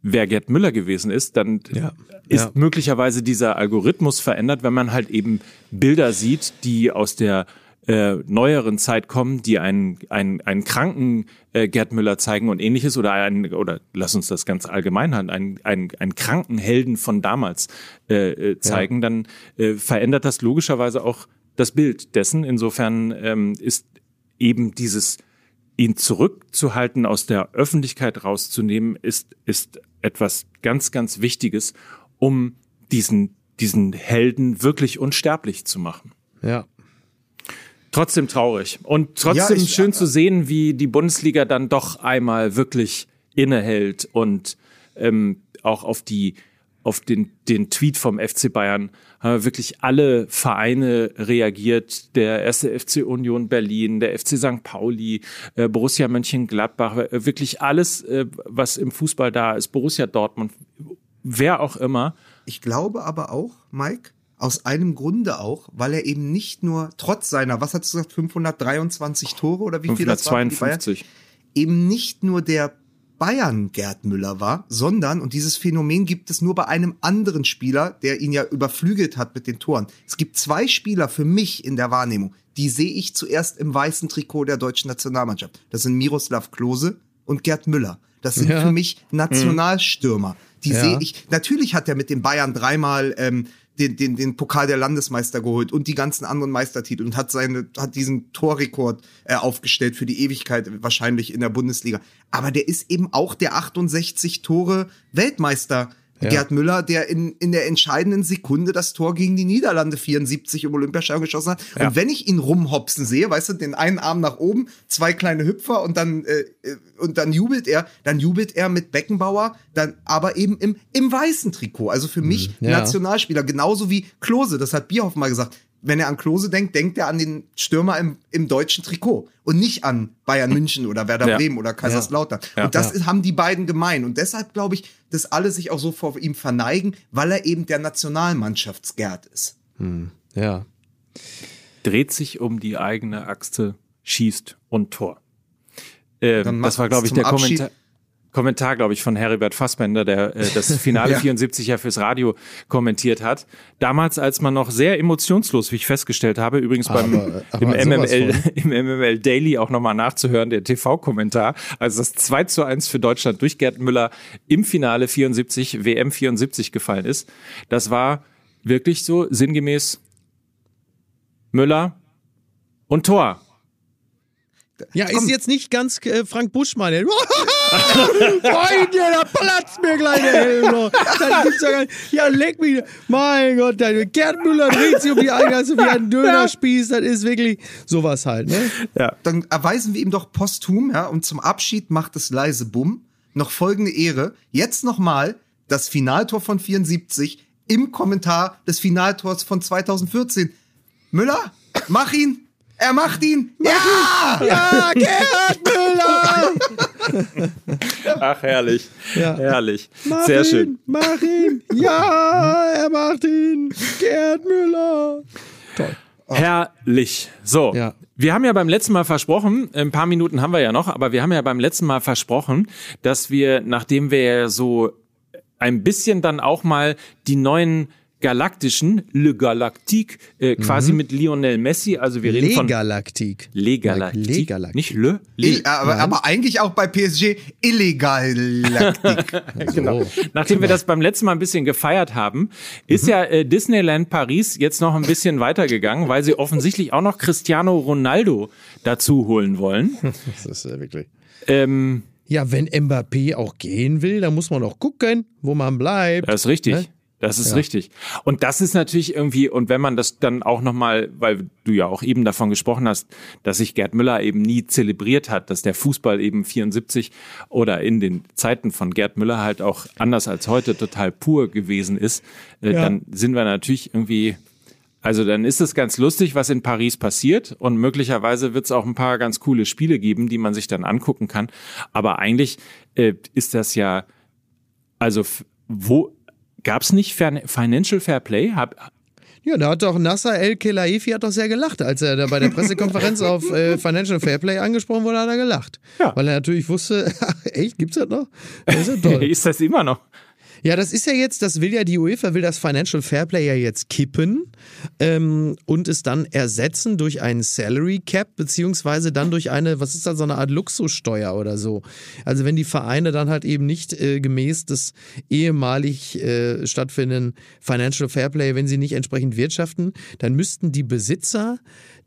wer Gerd Müller gewesen ist, dann Ja, ist ja. möglicherweise dieser Algorithmus verändert, wenn man halt eben Bilder sieht, die aus der äh, neueren Zeit kommen, die einen, einen, einen kranken äh, Gerd Müller zeigen und ähnliches oder einen, oder lass uns das ganz allgemein haben, einen, einen, einen kranken Helden von damals äh, äh, zeigen, dann äh, verändert das logischerweise auch das Bild dessen. Insofern ähm, ist eben dieses ihn zurückzuhalten, aus der Öffentlichkeit rauszunehmen, ist, ist etwas ganz, ganz Wichtiges, um diesen, diesen Helden wirklich unsterblich zu machen. Ja. Trotzdem traurig. Und trotzdem Ja, ich- schön zu sehen, wie die Bundesliga dann doch einmal wirklich innehält und ähm, auch auf die auf den, den Tweet vom FC Bayern haben wirklich alle Vereine reagiert. Der erste FC Union Berlin, der FC St. Pauli, äh, Borussia Mönchengladbach, äh, wirklich alles, äh, was im Fußball da ist, Borussia Dortmund, wer auch immer. Ich glaube aber auch, Mike, aus einem Grunde auch, weil er eben nicht nur trotz seiner, was hast du gesagt, 523 Tore oder wie viel das war 552. eben nicht nur der Bayern Gerd Müller war, sondern, und dieses Phänomen gibt es nur bei einem anderen Spieler, der ihn ja überflügelt hat mit den Toren. Es gibt zwei Spieler für mich in der Wahrnehmung, die sehe ich zuerst im weißen Trikot der deutschen Nationalmannschaft. Das sind Miroslav Klose und Gerd Müller. Das sind Ja. für mich Nationalstürmer. Die Ja. sehe ich. Natürlich hat er mit den Bayern dreimal ähm, den, den, den Pokal der Landesmeister geholt und die ganzen anderen Meistertitel und hat seine, hat diesen Torrekord äh, aufgestellt für die Ewigkeit, wahrscheinlich in der Bundesliga. Aber der ist eben auch der 68 Tore Weltmeister. Ja. Gerd Müller, der in, in der entscheidenden Sekunde das Tor gegen die Niederlande 74 im Olympiastadion geschossen hat. Ja. Und wenn ich ihn rumhopsen sehe, weißt du, den einen Arm nach oben, zwei kleine Hüpfer und dann, äh, äh, und dann jubelt er, dann jubelt er mit Beckenbauer, dann aber eben im, im weißen Trikot. Also für mich ja. Nationalspieler, genauso wie Klose, das hat Bierhoff mal gesagt. Wenn er an Klose denkt, denkt er an den Stürmer im, im deutschen Trikot und nicht an Bayern München oder Werder Ja. Bremen oder Kaiserslautern. Ja. Und das Ja. haben die beiden gemein. Und deshalb glaube ich, dass alle sich auch so vor ihm verneigen, weil er eben der Nationalmannschaftsgerd ist. Ja. dreht sich um die eigene Achse, schießt und Tor. Äh, Dann das war, glaube ich, der Abschied- Kommentar, Kommentar, glaube ich, von Heribert Fassbender, der äh, das Finale Ja. 74 ja fürs Radio kommentiert hat. Damals, als man noch sehr emotionslos, wie ich festgestellt habe, übrigens beim Aber- aber im, MML, von. im MML Daily auch nochmal nachzuhören, der TV-Kommentar, als das 2 zu 1 für Deutschland durch Gerd Müller im Finale 74, WM 74 gefallen ist. Das war wirklich so sinngemäß Müller und Tor. Ja, Komm. ist jetzt nicht ganz äh, Frank Buschmann. der- Freunde, da platzt mir gleich der Helm noch. Das gibt's ja gar nicht. Ja, leck mich. Mein Gott, der Gerd Müller dreht sich um die eigene Achse wie ein Dönerspieß. Das ist wirklich sowas halt, ne? Ja. Dann erweisen wir ihm doch posthum, ja, und zum Abschied macht es leise Bumm. Noch folgende Ehre. Jetzt nochmal das Finaltor von 74 im Kommentar des Finaltors von 2014. Müller, mach ihn! Er macht ihn! Ja! Ja, Gerd Müller! Ach, herrlich. Ja. Herrlich. Mach Sehr schön. Mach ihn! Ja, er macht ihn! Gerd Müller! Toll. Herrlich. So. Ja. Wir haben ja beim letzten Mal versprochen, ein paar Minuten haben wir ja noch, aber wir haben ja beim letzten Mal versprochen, dass wir, nachdem wir ja so ein bisschen dann auch mal die neuen galaktischen, Le Galactique, äh, quasi mit Lionel Messi, also wir reden von Legalaktik. Le Galactique, Le Galactique. nicht Le, Le. aber, aber eigentlich auch bei PSG illegal. Genau. Nachdem wir das beim letzten Mal ein bisschen gefeiert haben, ist Mhm. ja äh, Disneyland Paris jetzt noch ein bisschen weitergegangen, weil sie offensichtlich auch noch Cristiano Ronaldo dazu holen wollen. Das ist ja wirklich. ähm, Ja, wenn Mbappé auch gehen will, dann muss man auch gucken, wo man bleibt. Das ist richtig. Ne? Das ist richtig. Und das ist natürlich irgendwie, und wenn man das dann auch nochmal, weil du ja auch eben davon gesprochen hast, dass sich Gerd Müller eben nie zelebriert hat, dass der Fußball eben 74 oder in den Zeiten von Gerd Müller halt auch anders als heute total pur gewesen ist, äh, Ja. dann sind wir natürlich irgendwie, also dann ist es ganz lustig, was in Paris passiert und möglicherweise wird es auch ein paar ganz coole Spiele geben, die man sich dann angucken kann. Aber eigentlich äh, ist das ja, also wo gab es nicht Financial Fair Play? Hab, Ja, da hat doch Nasser El Khelaifi hat doch sehr gelacht, als er da bei der Pressekonferenz auf äh, Financial Fairplay angesprochen wurde, hat er gelacht. Ja. Weil er natürlich wusste, echt, gibt's das noch? Das ist ja toll. ist das immer noch? Ja, das ist ja jetzt, das will ja die UEFA, will das Financial Fairplay ja jetzt kippen ähm, und es dann ersetzen durch einen Salary Cap, beziehungsweise dann durch eine, was ist das, so eine Art Luxussteuer oder so. Also wenn die Vereine dann halt eben nicht äh, gemäß des ehemalig äh, stattfindenden Financial Fairplay, wenn sie nicht entsprechend wirtschaften, dann müssten die Besitzer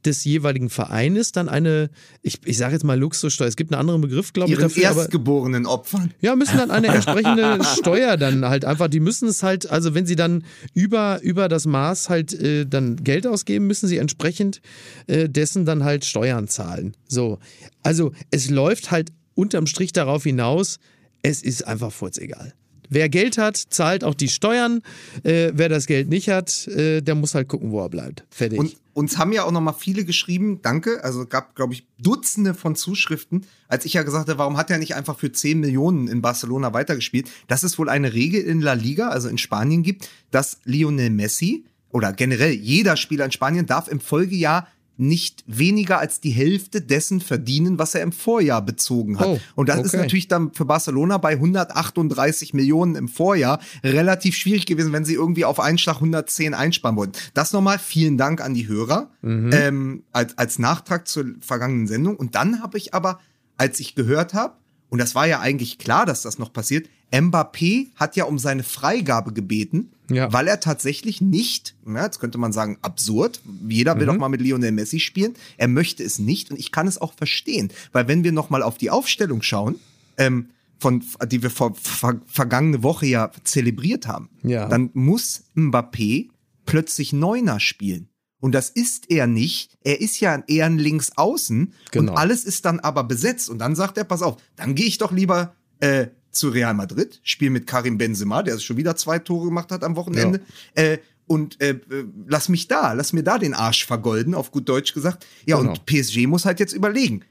des jeweiligen Vereines dann eine, ich, ich sage jetzt mal Luxussteuer, es gibt einen anderen Begriff, glaube ich, Ihren dafür, erstgeborenen Opfern. ja, müssen dann eine entsprechende Steuer dann halt einfach, die müssen es halt, also wenn sie dann über, über das Maß halt äh, dann Geld ausgeben, müssen sie entsprechend äh, dessen dann halt Steuern zahlen. So. Also es läuft halt unterm Strich darauf hinaus, es ist einfach furzegal. Wer Geld hat, zahlt auch die Steuern. Äh, wer das Geld nicht hat, äh, der muss halt gucken, wo er bleibt. Fertig. Und uns haben ja auch noch mal viele geschrieben, danke, also gab, glaube ich, Dutzende von Zuschriften, als ich ja gesagt habe, warum hat er nicht einfach für 10 Millionen in Barcelona weitergespielt? Dass es wohl eine Regel in La Liga, also in Spanien gibt, dass Lionel Messi oder generell jeder Spieler in Spanien darf im Folgejahr nicht weniger als die Hälfte dessen verdienen, was er im Vorjahr bezogen hat. Oh, Und das ist okay. natürlich dann für Barcelona bei 138 Millionen im Vorjahr relativ schwierig gewesen, wenn sie irgendwie auf einen Schlag 110 einsparen wollten. Das nochmal vielen Dank an die Hörer ähm, als, als Nachtrag zur vergangenen Sendung. Und dann habe ich aber, als ich gehört habe, und das war ja eigentlich klar, dass das noch passiert, Mbappé hat ja um seine Freigabe gebeten, Ja. weil er tatsächlich nicht, ja, jetzt könnte man sagen, absurd, jeder will doch mal mit Lionel Messi spielen, er möchte es nicht und ich kann es auch verstehen, weil wenn wir noch mal auf die Aufstellung schauen, ähm, von, die wir vor, ver, vergangene Woche ja zelebriert haben, Ja. dann muss Mbappé plötzlich Neuner spielen. Und das ist er nicht. Er ist ja eher ein Linksaußen. Genau. Und alles ist dann aber besetzt. Und dann sagt er, pass auf, dann gehe ich doch lieber äh, zu Real Madrid, spiele mit Karim Benzema, der schon wieder zwei Tore gemacht hat am Wochenende. Äh, und äh, lass mich da, lass mir da den Arsch vergolden, auf gut Deutsch gesagt. Ja, Genau. und PSG muss halt jetzt überlegen,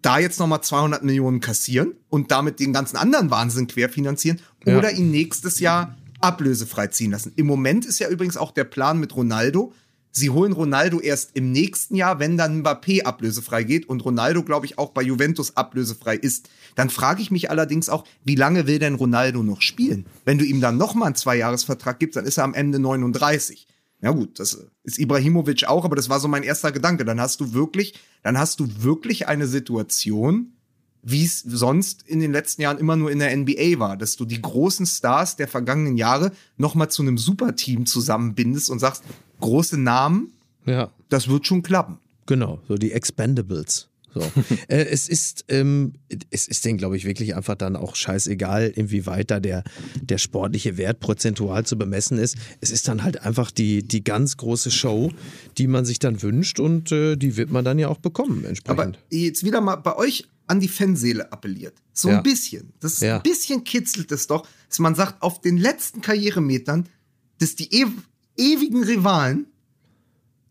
da jetzt nochmal 200 Millionen kassieren und damit den ganzen anderen Wahnsinn querfinanzieren Ja. oder ihn nächstes Jahr ablösefrei ziehen lassen. Im Moment ist ja übrigens auch der Plan mit Ronaldo. Sie holen Ronaldo erst im nächsten Jahr, wenn dann Mbappé ablösefrei geht und Ronaldo, glaube ich, auch bei Juventus ablösefrei ist. Dann frage ich mich allerdings auch, wie lange will denn Ronaldo noch spielen? Wenn du ihm dann nochmal einen Zweijahresvertrag gibst, dann ist er am Ende 39. Ja gut, das ist Ibrahimovic auch, aber das war so mein erster Gedanke. Dann hast du wirklich, dann hast du wirklich eine Situation, wie es sonst in den letzten Jahren immer nur in der NBA war, dass du die großen Stars der vergangenen Jahre nochmal zu einem Superteam zusammenbindest und sagst, große Namen, ja. das wird schon klappen. Genau, so die Expendables. So. äh, es ist, ähm, es ist denen, glaube ich, wirklich einfach dann auch scheißegal, inwieweit da der, der sportliche Wert prozentual zu bemessen ist. Es ist dann halt einfach die, die ganz große Show, die man sich dann wünscht und äh, die wird man dann ja auch bekommen Aber entsprechend. jetzt wieder mal bei euch an die Fanseele appelliert. So Ja. ein bisschen. Das Ja. ein bisschen kitzelt es doch, dass man sagt, auf den letzten Karrieremetern, dass die ew ewigen Rivalen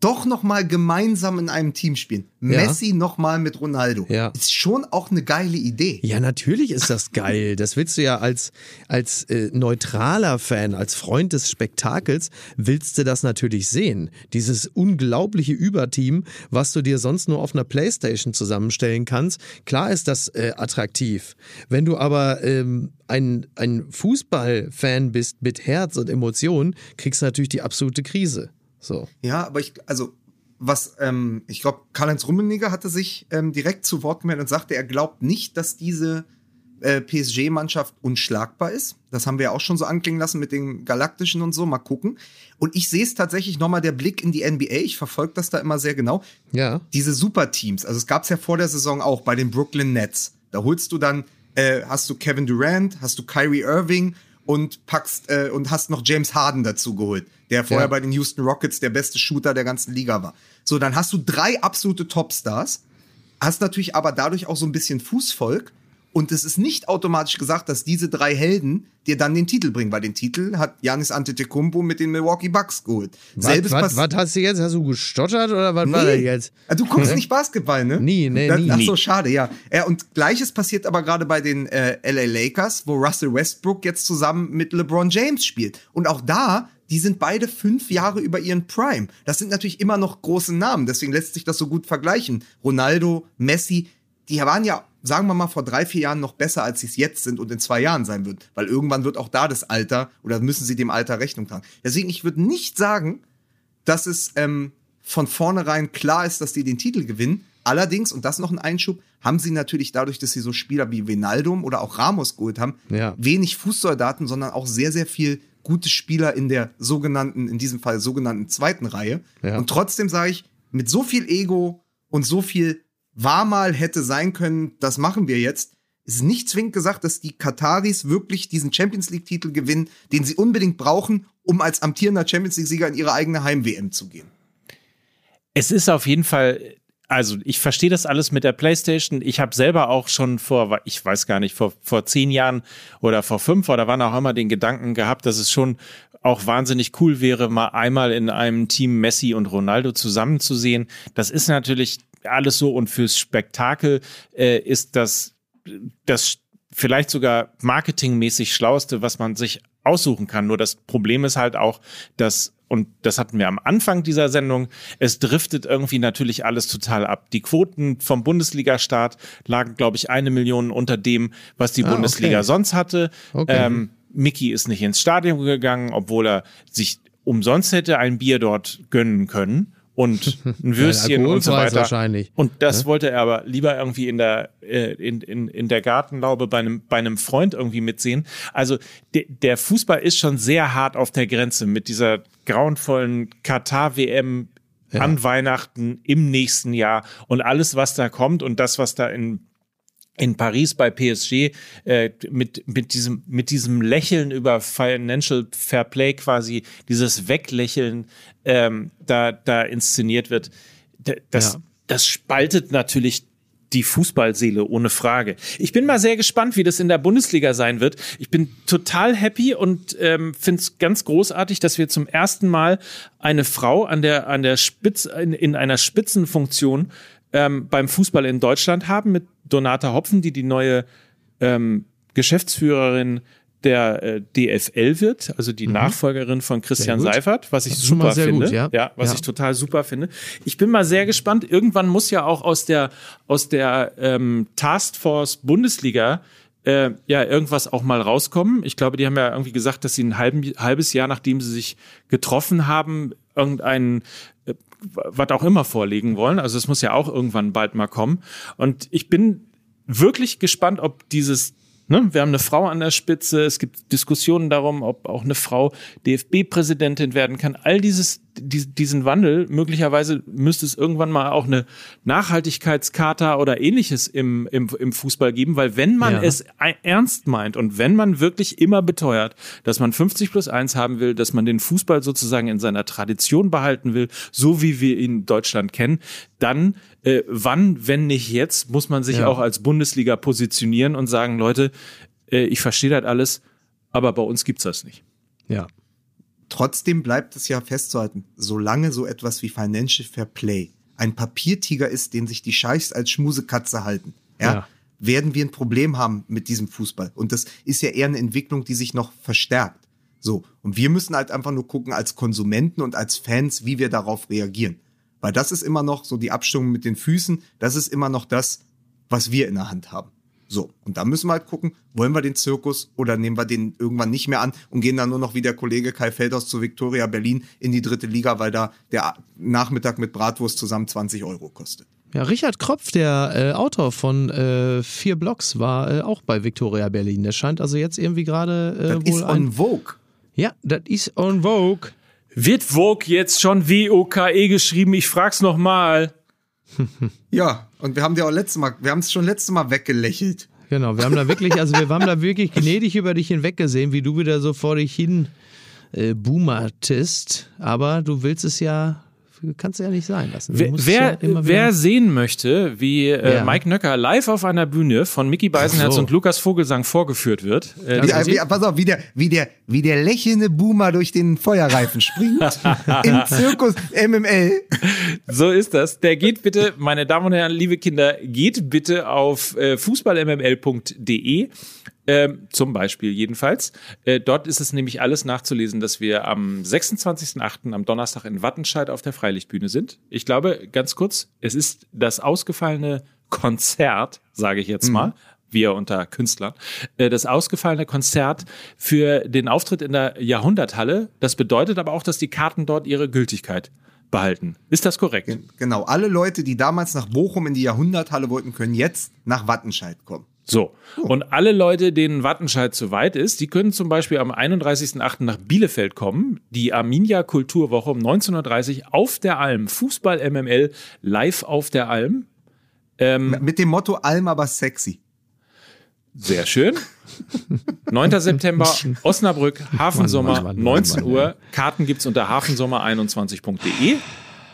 doch noch mal gemeinsam in einem Team spielen. Ja. Messi noch mal mit Ronaldo. Ja. Ist schon auch eine geile Idee. Ja, natürlich ist das geil. Das willst du ja als, als äh, neutraler Fan, als Freund des Spektakels, willst du das natürlich sehen. Dieses unglaubliche Überteam, was du dir sonst nur auf einer Playstation zusammenstellen kannst. Klar ist das äh, attraktiv. Wenn du aber ähm, ein, ein Fußballfan bist mit Herz und Emotionen, kriegst du natürlich die absolute Krise. So. Ja, aber ich, also, was, ähm, ich glaube, Karl-Heinz Rummenigge hatte sich ähm, direkt zu Wort gemeldet und sagte, er glaubt nicht, dass diese äh, PSG-Mannschaft unschlagbar ist. Das haben wir ja auch schon so anklingen lassen mit den Galaktischen und so. Mal gucken. Und ich sehe es tatsächlich nochmal der Blick in die NBA. Ich verfolge das da immer sehr genau. Ja. Diese Superteams. Also es gab es ja vor der Saison auch bei den Brooklyn Nets. Da holst du dann, äh, hast du Kevin Durant, hast du Kyrie Irving und packst äh, und hast noch James Harden dazu geholt, der vorher Ja. bei den Houston Rockets der beste Shooter der ganzen Liga war. So, dann hast du drei absolute Topstars, hast natürlich aber dadurch auch so ein bisschen Fußvolk. Und es ist nicht automatisch gesagt, dass diese drei Helden dir dann den Titel bringen, weil den Titel hat Giannis Antetokounmpo mit den Milwaukee Bucks geholt. Was, was, was hast du jetzt? Hast du gestottert oder was war das jetzt? Ah, Du guckst nicht Basketball, ne? Nie, nee, Das- nie. Ach so, schade, ja. ja. Und gleiches passiert aber gerade bei den äh, LA Lakers, wo Russell Westbrook jetzt zusammen mit LeBron James spielt. Und auch da, die sind beide fünf Jahre über ihren Prime. Das sind natürlich immer noch große Namen, deswegen lässt sich das so gut vergleichen. Ronaldo, Messi, die waren ja, sagen wir mal, vor drei, vier Jahren noch besser, als sie es jetzt sind und in zwei Jahren sein wird. Weil irgendwann wird auch da das Alter oder müssen sie dem Alter Rechnung tragen. Deswegen, ich würde nicht sagen, dass es ähm, von vornherein klar ist, dass die den Titel gewinnen. Allerdings, und das noch ein Einschub, haben sie natürlich dadurch, dass sie so Spieler wie Vinaldum oder auch Ramos geholt haben, Ja. wenig Fußsoldaten, sondern auch sehr, sehr viel gute Spieler in der sogenannten, in diesem Fall sogenannten zweiten Reihe. Ja. Und trotzdem sage ich, mit so viel Ego und so viel war mal hätte sein können, das machen wir jetzt, ist nicht zwingend gesagt, dass die Kataris wirklich diesen Champions League-Titel gewinnen, den sie unbedingt brauchen, um als amtierender Champions League-Sieger in ihre eigene Heim-WM zu gehen. Es ist auf jeden Fall, also ich verstehe das alles mit der PlayStation. Ich habe selber auch schon vor, ich weiß gar nicht, vor, vor zehn Jahren oder vor fünf oder wann auch immer den Gedanken gehabt, dass es schon auch wahnsinnig cool wäre, mal einmal in einem Team Messi und Ronaldo zusammenzusehen. Das ist natürlich alles so und fürs Spektakel äh, ist das das vielleicht sogar marketingmäßig schlauste, was man sich aussuchen kann. Nur das Problem ist halt auch, dass, und das hatten wir am Anfang dieser Sendung, es driftet irgendwie natürlich alles total ab. Die Quoten vom Bundesliga-Start lagen, glaube ich, eine Million unter dem, was die Ah, Bundesliga okay. sonst hatte. Okay. Ähm, Mickey ist nicht ins Stadion gegangen, obwohl er sich umsonst hätte ein Bier dort gönnen können. Und ein Würstchen und so weiter. wahrscheinlich. Und das wollte er aber lieber irgendwie in der, äh, in, in, in der Gartenlaube bei einem, bei einem Freund irgendwie mitsehen. Also de, der Fußball ist schon sehr hart auf der Grenze mit dieser grauenvollen Katar-WM an Weihnachten im nächsten Jahr und alles, was da kommt und das, was da in in Paris bei PSG äh, mit mit diesem mit diesem Lächeln über Financial Fair Play quasi dieses Weglächeln ähm, da da inszeniert wird das Ja. das spaltet natürlich die Fußballseele ohne Frage. Ich bin mal sehr gespannt, wie das in der Bundesliga sein wird. Ich bin total happy und ähm, finde es ganz großartig, dass wir zum ersten Mal eine Frau an der an der Spitze in, in einer Spitzenfunktion ähm, beim Fußball in Deutschland haben mit Donata Hopfen, die die neue ähm, Geschäftsführerin der äh, DFL wird, also die Nachfolgerin von Christian Mhm. Seifert, was ich super finde. gut, ja. was Ja. ich total super finde. Ich bin mal sehr gespannt. Irgendwann muss ja auch aus der aus der ähm, Taskforce Bundesliga äh, ja irgendwas auch mal rauskommen. Ich glaube, die haben ja irgendwie gesagt, dass sie ein halben, halbes Jahr, nachdem sie sich getroffen haben, irgendein äh, was auch immer vorlegen wollen. Also es muss ja auch irgendwann bald mal kommen. Und ich bin wirklich gespannt, ob dieses Ne? Wir haben eine Frau an der Spitze. Es gibt Diskussionen darum, ob auch eine Frau DFB-Präsidentin werden kann. All dieses, die, diesen Wandel, möglicherweise müsste es irgendwann mal auch eine Nachhaltigkeitscharta oder ähnliches im, im, im Fußball geben, weil wenn man Ja. es ernst meint und wenn man wirklich immer beteuert, dass man 50 plus 1 haben will, dass man den Fußball sozusagen in seiner Tradition behalten will, so wie wir ihn in Deutschland kennen, dann äh, wann, wenn nicht jetzt, muss man sich Ja. auch als Bundesliga positionieren und sagen, Leute, äh, ich verstehe das alles, aber bei uns gibt's das nicht. Ja. Trotzdem bleibt es ja festzuhalten, solange so etwas wie Financial Fair Play ein Papiertiger ist, den sich die Scheichs als Schmusekatze halten, ja, Ja. werden wir ein Problem haben mit diesem Fußball. Und das ist ja eher eine Entwicklung, die sich noch verstärkt. So. Und wir müssen halt einfach nur gucken als Konsumenten und als Fans, wie wir darauf reagieren. Weil das ist immer noch so die Abstimmung mit den Füßen, das ist immer noch das, was wir in der Hand haben. So, und da müssen wir halt gucken, wollen wir den Zirkus oder nehmen wir den irgendwann nicht mehr an und gehen dann nur noch wie der Kollege Kai Feldhaus zu Viktoria Berlin in die dritte Liga, weil da der Nachmittag mit Bratwurst zusammen 20 Euro kostet. Ja, Richard Kropf, der äh, Autor von äh, vier Blogs, war äh, auch bei Victoria Berlin. Der scheint also jetzt irgendwie gerade äh, Das ist wohl ein. on Vogue. Ja, das ist on Vogue. Wird Vogue jetzt schon W-O-K-E geschrieben? Ich frag's nochmal. Ja, und wir haben dir auch letztes Mal, wir haben es schon letztes Mal weggelächelt. Genau, wir haben da wirklich, also wir haben da wirklich gnädig über dich hinweggesehen, wie du wieder so vor dich hin äh, boomertest. Aber du willst es ja, kannst du ja nicht sein lassen. Wer, ja wieder- wer sehen möchte, wie äh, Ja. Mike Nöcker live auf einer Bühne von Mickey Beisenherz so. und Lukas Vogelsang vorgeführt wird, äh, Wie, wie, pass auf, wie der, wie, der, wie der lächelnde Boomer durch den Feuerreifen springt. Im Zirkus MML. So ist das. Der geht bitte, meine Damen und Herren, liebe Kinder, geht bitte auf äh, fußballmml.de. Ähm, zum Beispiel jedenfalls. Äh, dort ist es nämlich alles nachzulesen, dass wir am 26.08. am Donnerstag in Wattenscheid auf der Freilichtbühne sind. Ich glaube, ganz kurz, es ist das ausgefallene Konzert, sage ich jetzt mal, wir unter Künstlern, äh, das ausgefallene Konzert für den Auftritt in der Jahrhunderthalle. Das bedeutet aber auch, dass die Karten dort ihre Gültigkeit behalten. Ist das korrekt? Genau, alle Leute, die damals nach Bochum in die Jahrhunderthalle wollten, können jetzt nach Wattenscheid kommen. So. Und alle Leute, denen Wattenscheid zu weit ist, die können zum Beispiel am 31.08. nach Bielefeld kommen. Die Arminia Kulturwoche um 19.30 Uhr auf der Alm. Fußball MML live auf der Alm. Ähm, Mit dem Motto Alm aber sexy. Sehr schön. 9. September, Osnabrück, Hafensommer, Mann, Mann, Mann, 19 Mann, Uhr. Karten gibt's unter hafensommer21.de.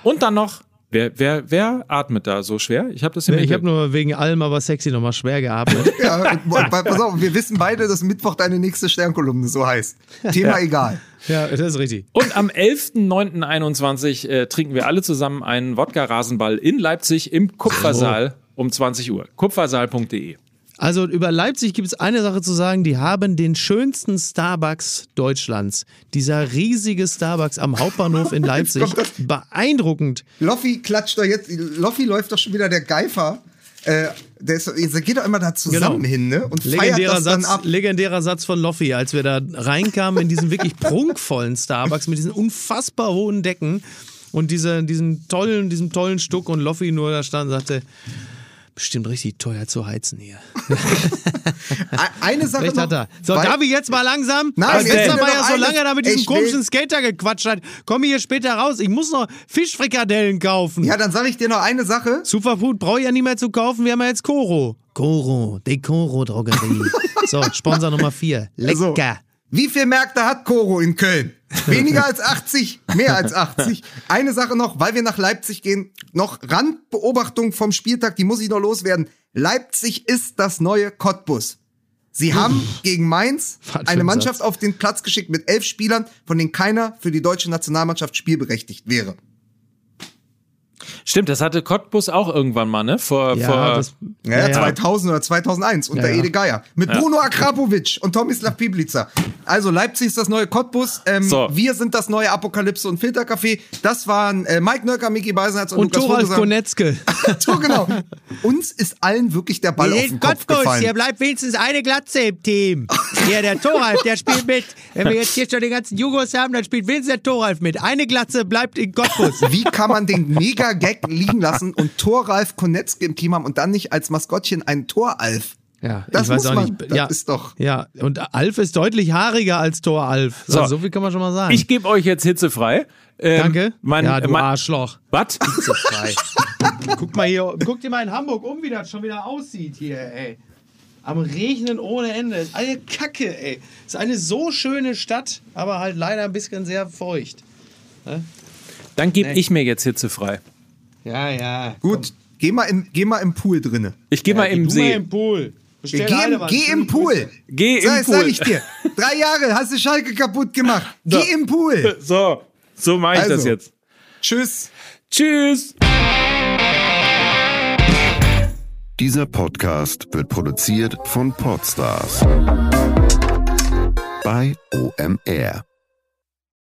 Und dann noch, wer, wer, wer atmet da so schwer? Ich habe das im Ich habe nur wegen allem aber sexy nochmal schwer geatmet. Ja, pass auf, wir wissen beide, dass Mittwoch deine nächste Sternkolumne so heißt. Thema egal. ja, das ist richtig. Und am 11.09.21 äh, trinken wir alle zusammen einen Wodka-Rasenball in Leipzig im Kupfersaal um 20 Uhr. Kupfersaal.de. Also über Leipzig gibt es eine Sache zu sagen, die haben den schönsten Starbucks Deutschlands. Dieser riesige Starbucks am Hauptbahnhof in Leipzig. das. Beeindruckend. Loffi klatscht doch jetzt, Loffi läuft doch schon wieder der Geifer. Äh, der, ist, der geht doch immer da zusammen Genau. hin, ne? Und feiert Legendärer das dann Satz, ab. legendärer Satz von Loffi, als wir da reinkamen in diesen wirklich prunkvollen Starbucks mit diesen unfassbar hohen Decken und diese, diesen tollen, diesem tollen Stuck und Loffi nur da stand und sagte, bestimmt richtig teuer zu heizen hier. Eine Sache Recht noch. hat er. So, weil- darf ich jetzt mal langsam? Nein, Als jetzt war noch ja so lange da mit diesem komischen Skater gequatscht hat. Komm hier später raus. Ich muss noch Fischfrikadellen kaufen. Ja, dann sage ich dir noch eine Sache. Superfood brauche ich ja nicht mehr zu kaufen. Wir haben ja jetzt Koro. Koro, die Koro-Drogerie. so, Sponsor Nummer 4. Lecker. So. Wie viele Märkte hat Koro in Köln? Weniger als 80, mehr als 80. Eine Sache noch, weil wir nach Leipzig gehen, noch Randbeobachtung vom Spieltag, die muss ich noch loswerden. Leipzig ist das neue Cottbus. Sie haben gegen Mainz eine ein Mannschaft auf den Platz geschickt mit elf Spielern, von denen keiner für die deutsche Nationalmannschaft spielberechtigt wäre. Stimmt, das hatte Cottbus auch irgendwann mal, ne? Vor, Ja, vor das, Ja, ja, ja. 2000 oder 2001 unter Ja, ja. Ede Geier. Mit Bruno Akrapovic und Tomislav Piblica. Also Leipzig ist das neue Cottbus. Ähm, So. Wir sind das neue Apokalypse und Filtercafé. Das waren äh, Mike Nöcker, Micky Beisenherz und, Und Lukas Thoralf. Konetzke. so, genau. Uns ist allen wirklich der Ball auf den Kopf gefallen. bleibt wenigstens eine Glatze im Team. Ja, der Thoralf, der spielt mit. Wenn wir jetzt hier schon den ganzen Jugos haben, dann spielt wenigstens der Thoralf mit. Eine Glatze bleibt in Cottbus. Wie kann man den Mega-Gag liegen lassen und Thoralf Konetzke im Team haben und dann nicht als Maskottchen einen Toralf? Ja, Das ich weiß muss auch man. nicht. Das ja, ist doch- Ja, und Alf ist deutlich haariger als Tor Alf. So, So. also so viel kann man schon mal sagen. Ich gebe euch jetzt hitzefrei. Ähm, Danke. Mein, ja, du mein, Arschloch. Was? Frei. guck mal hier, guck dir mal in Hamburg um, wie das schon wieder aussieht hier, ey. Am Regnen ohne Ende. Ist eine Kacke, ey. Ist eine so schöne Stadt, aber halt leider ein bisschen sehr feucht. Dann gebe ich mir jetzt hitzefrei. Ja, ja. Gut, geh mal im, geh mal im Pool drinne. Ich gehe mal im du See. Mal im Pool. Bestell Geh, geh im Pool. Geh so, im jetzt Pool. sag ich dir. Drei Jahre hast du Schalke kaputt gemacht. So. Geh im Pool. So, so mache ich das Also. jetzt. Tschüss. Tschüss. Dieser Podcast wird produziert von Podstars bei OMR.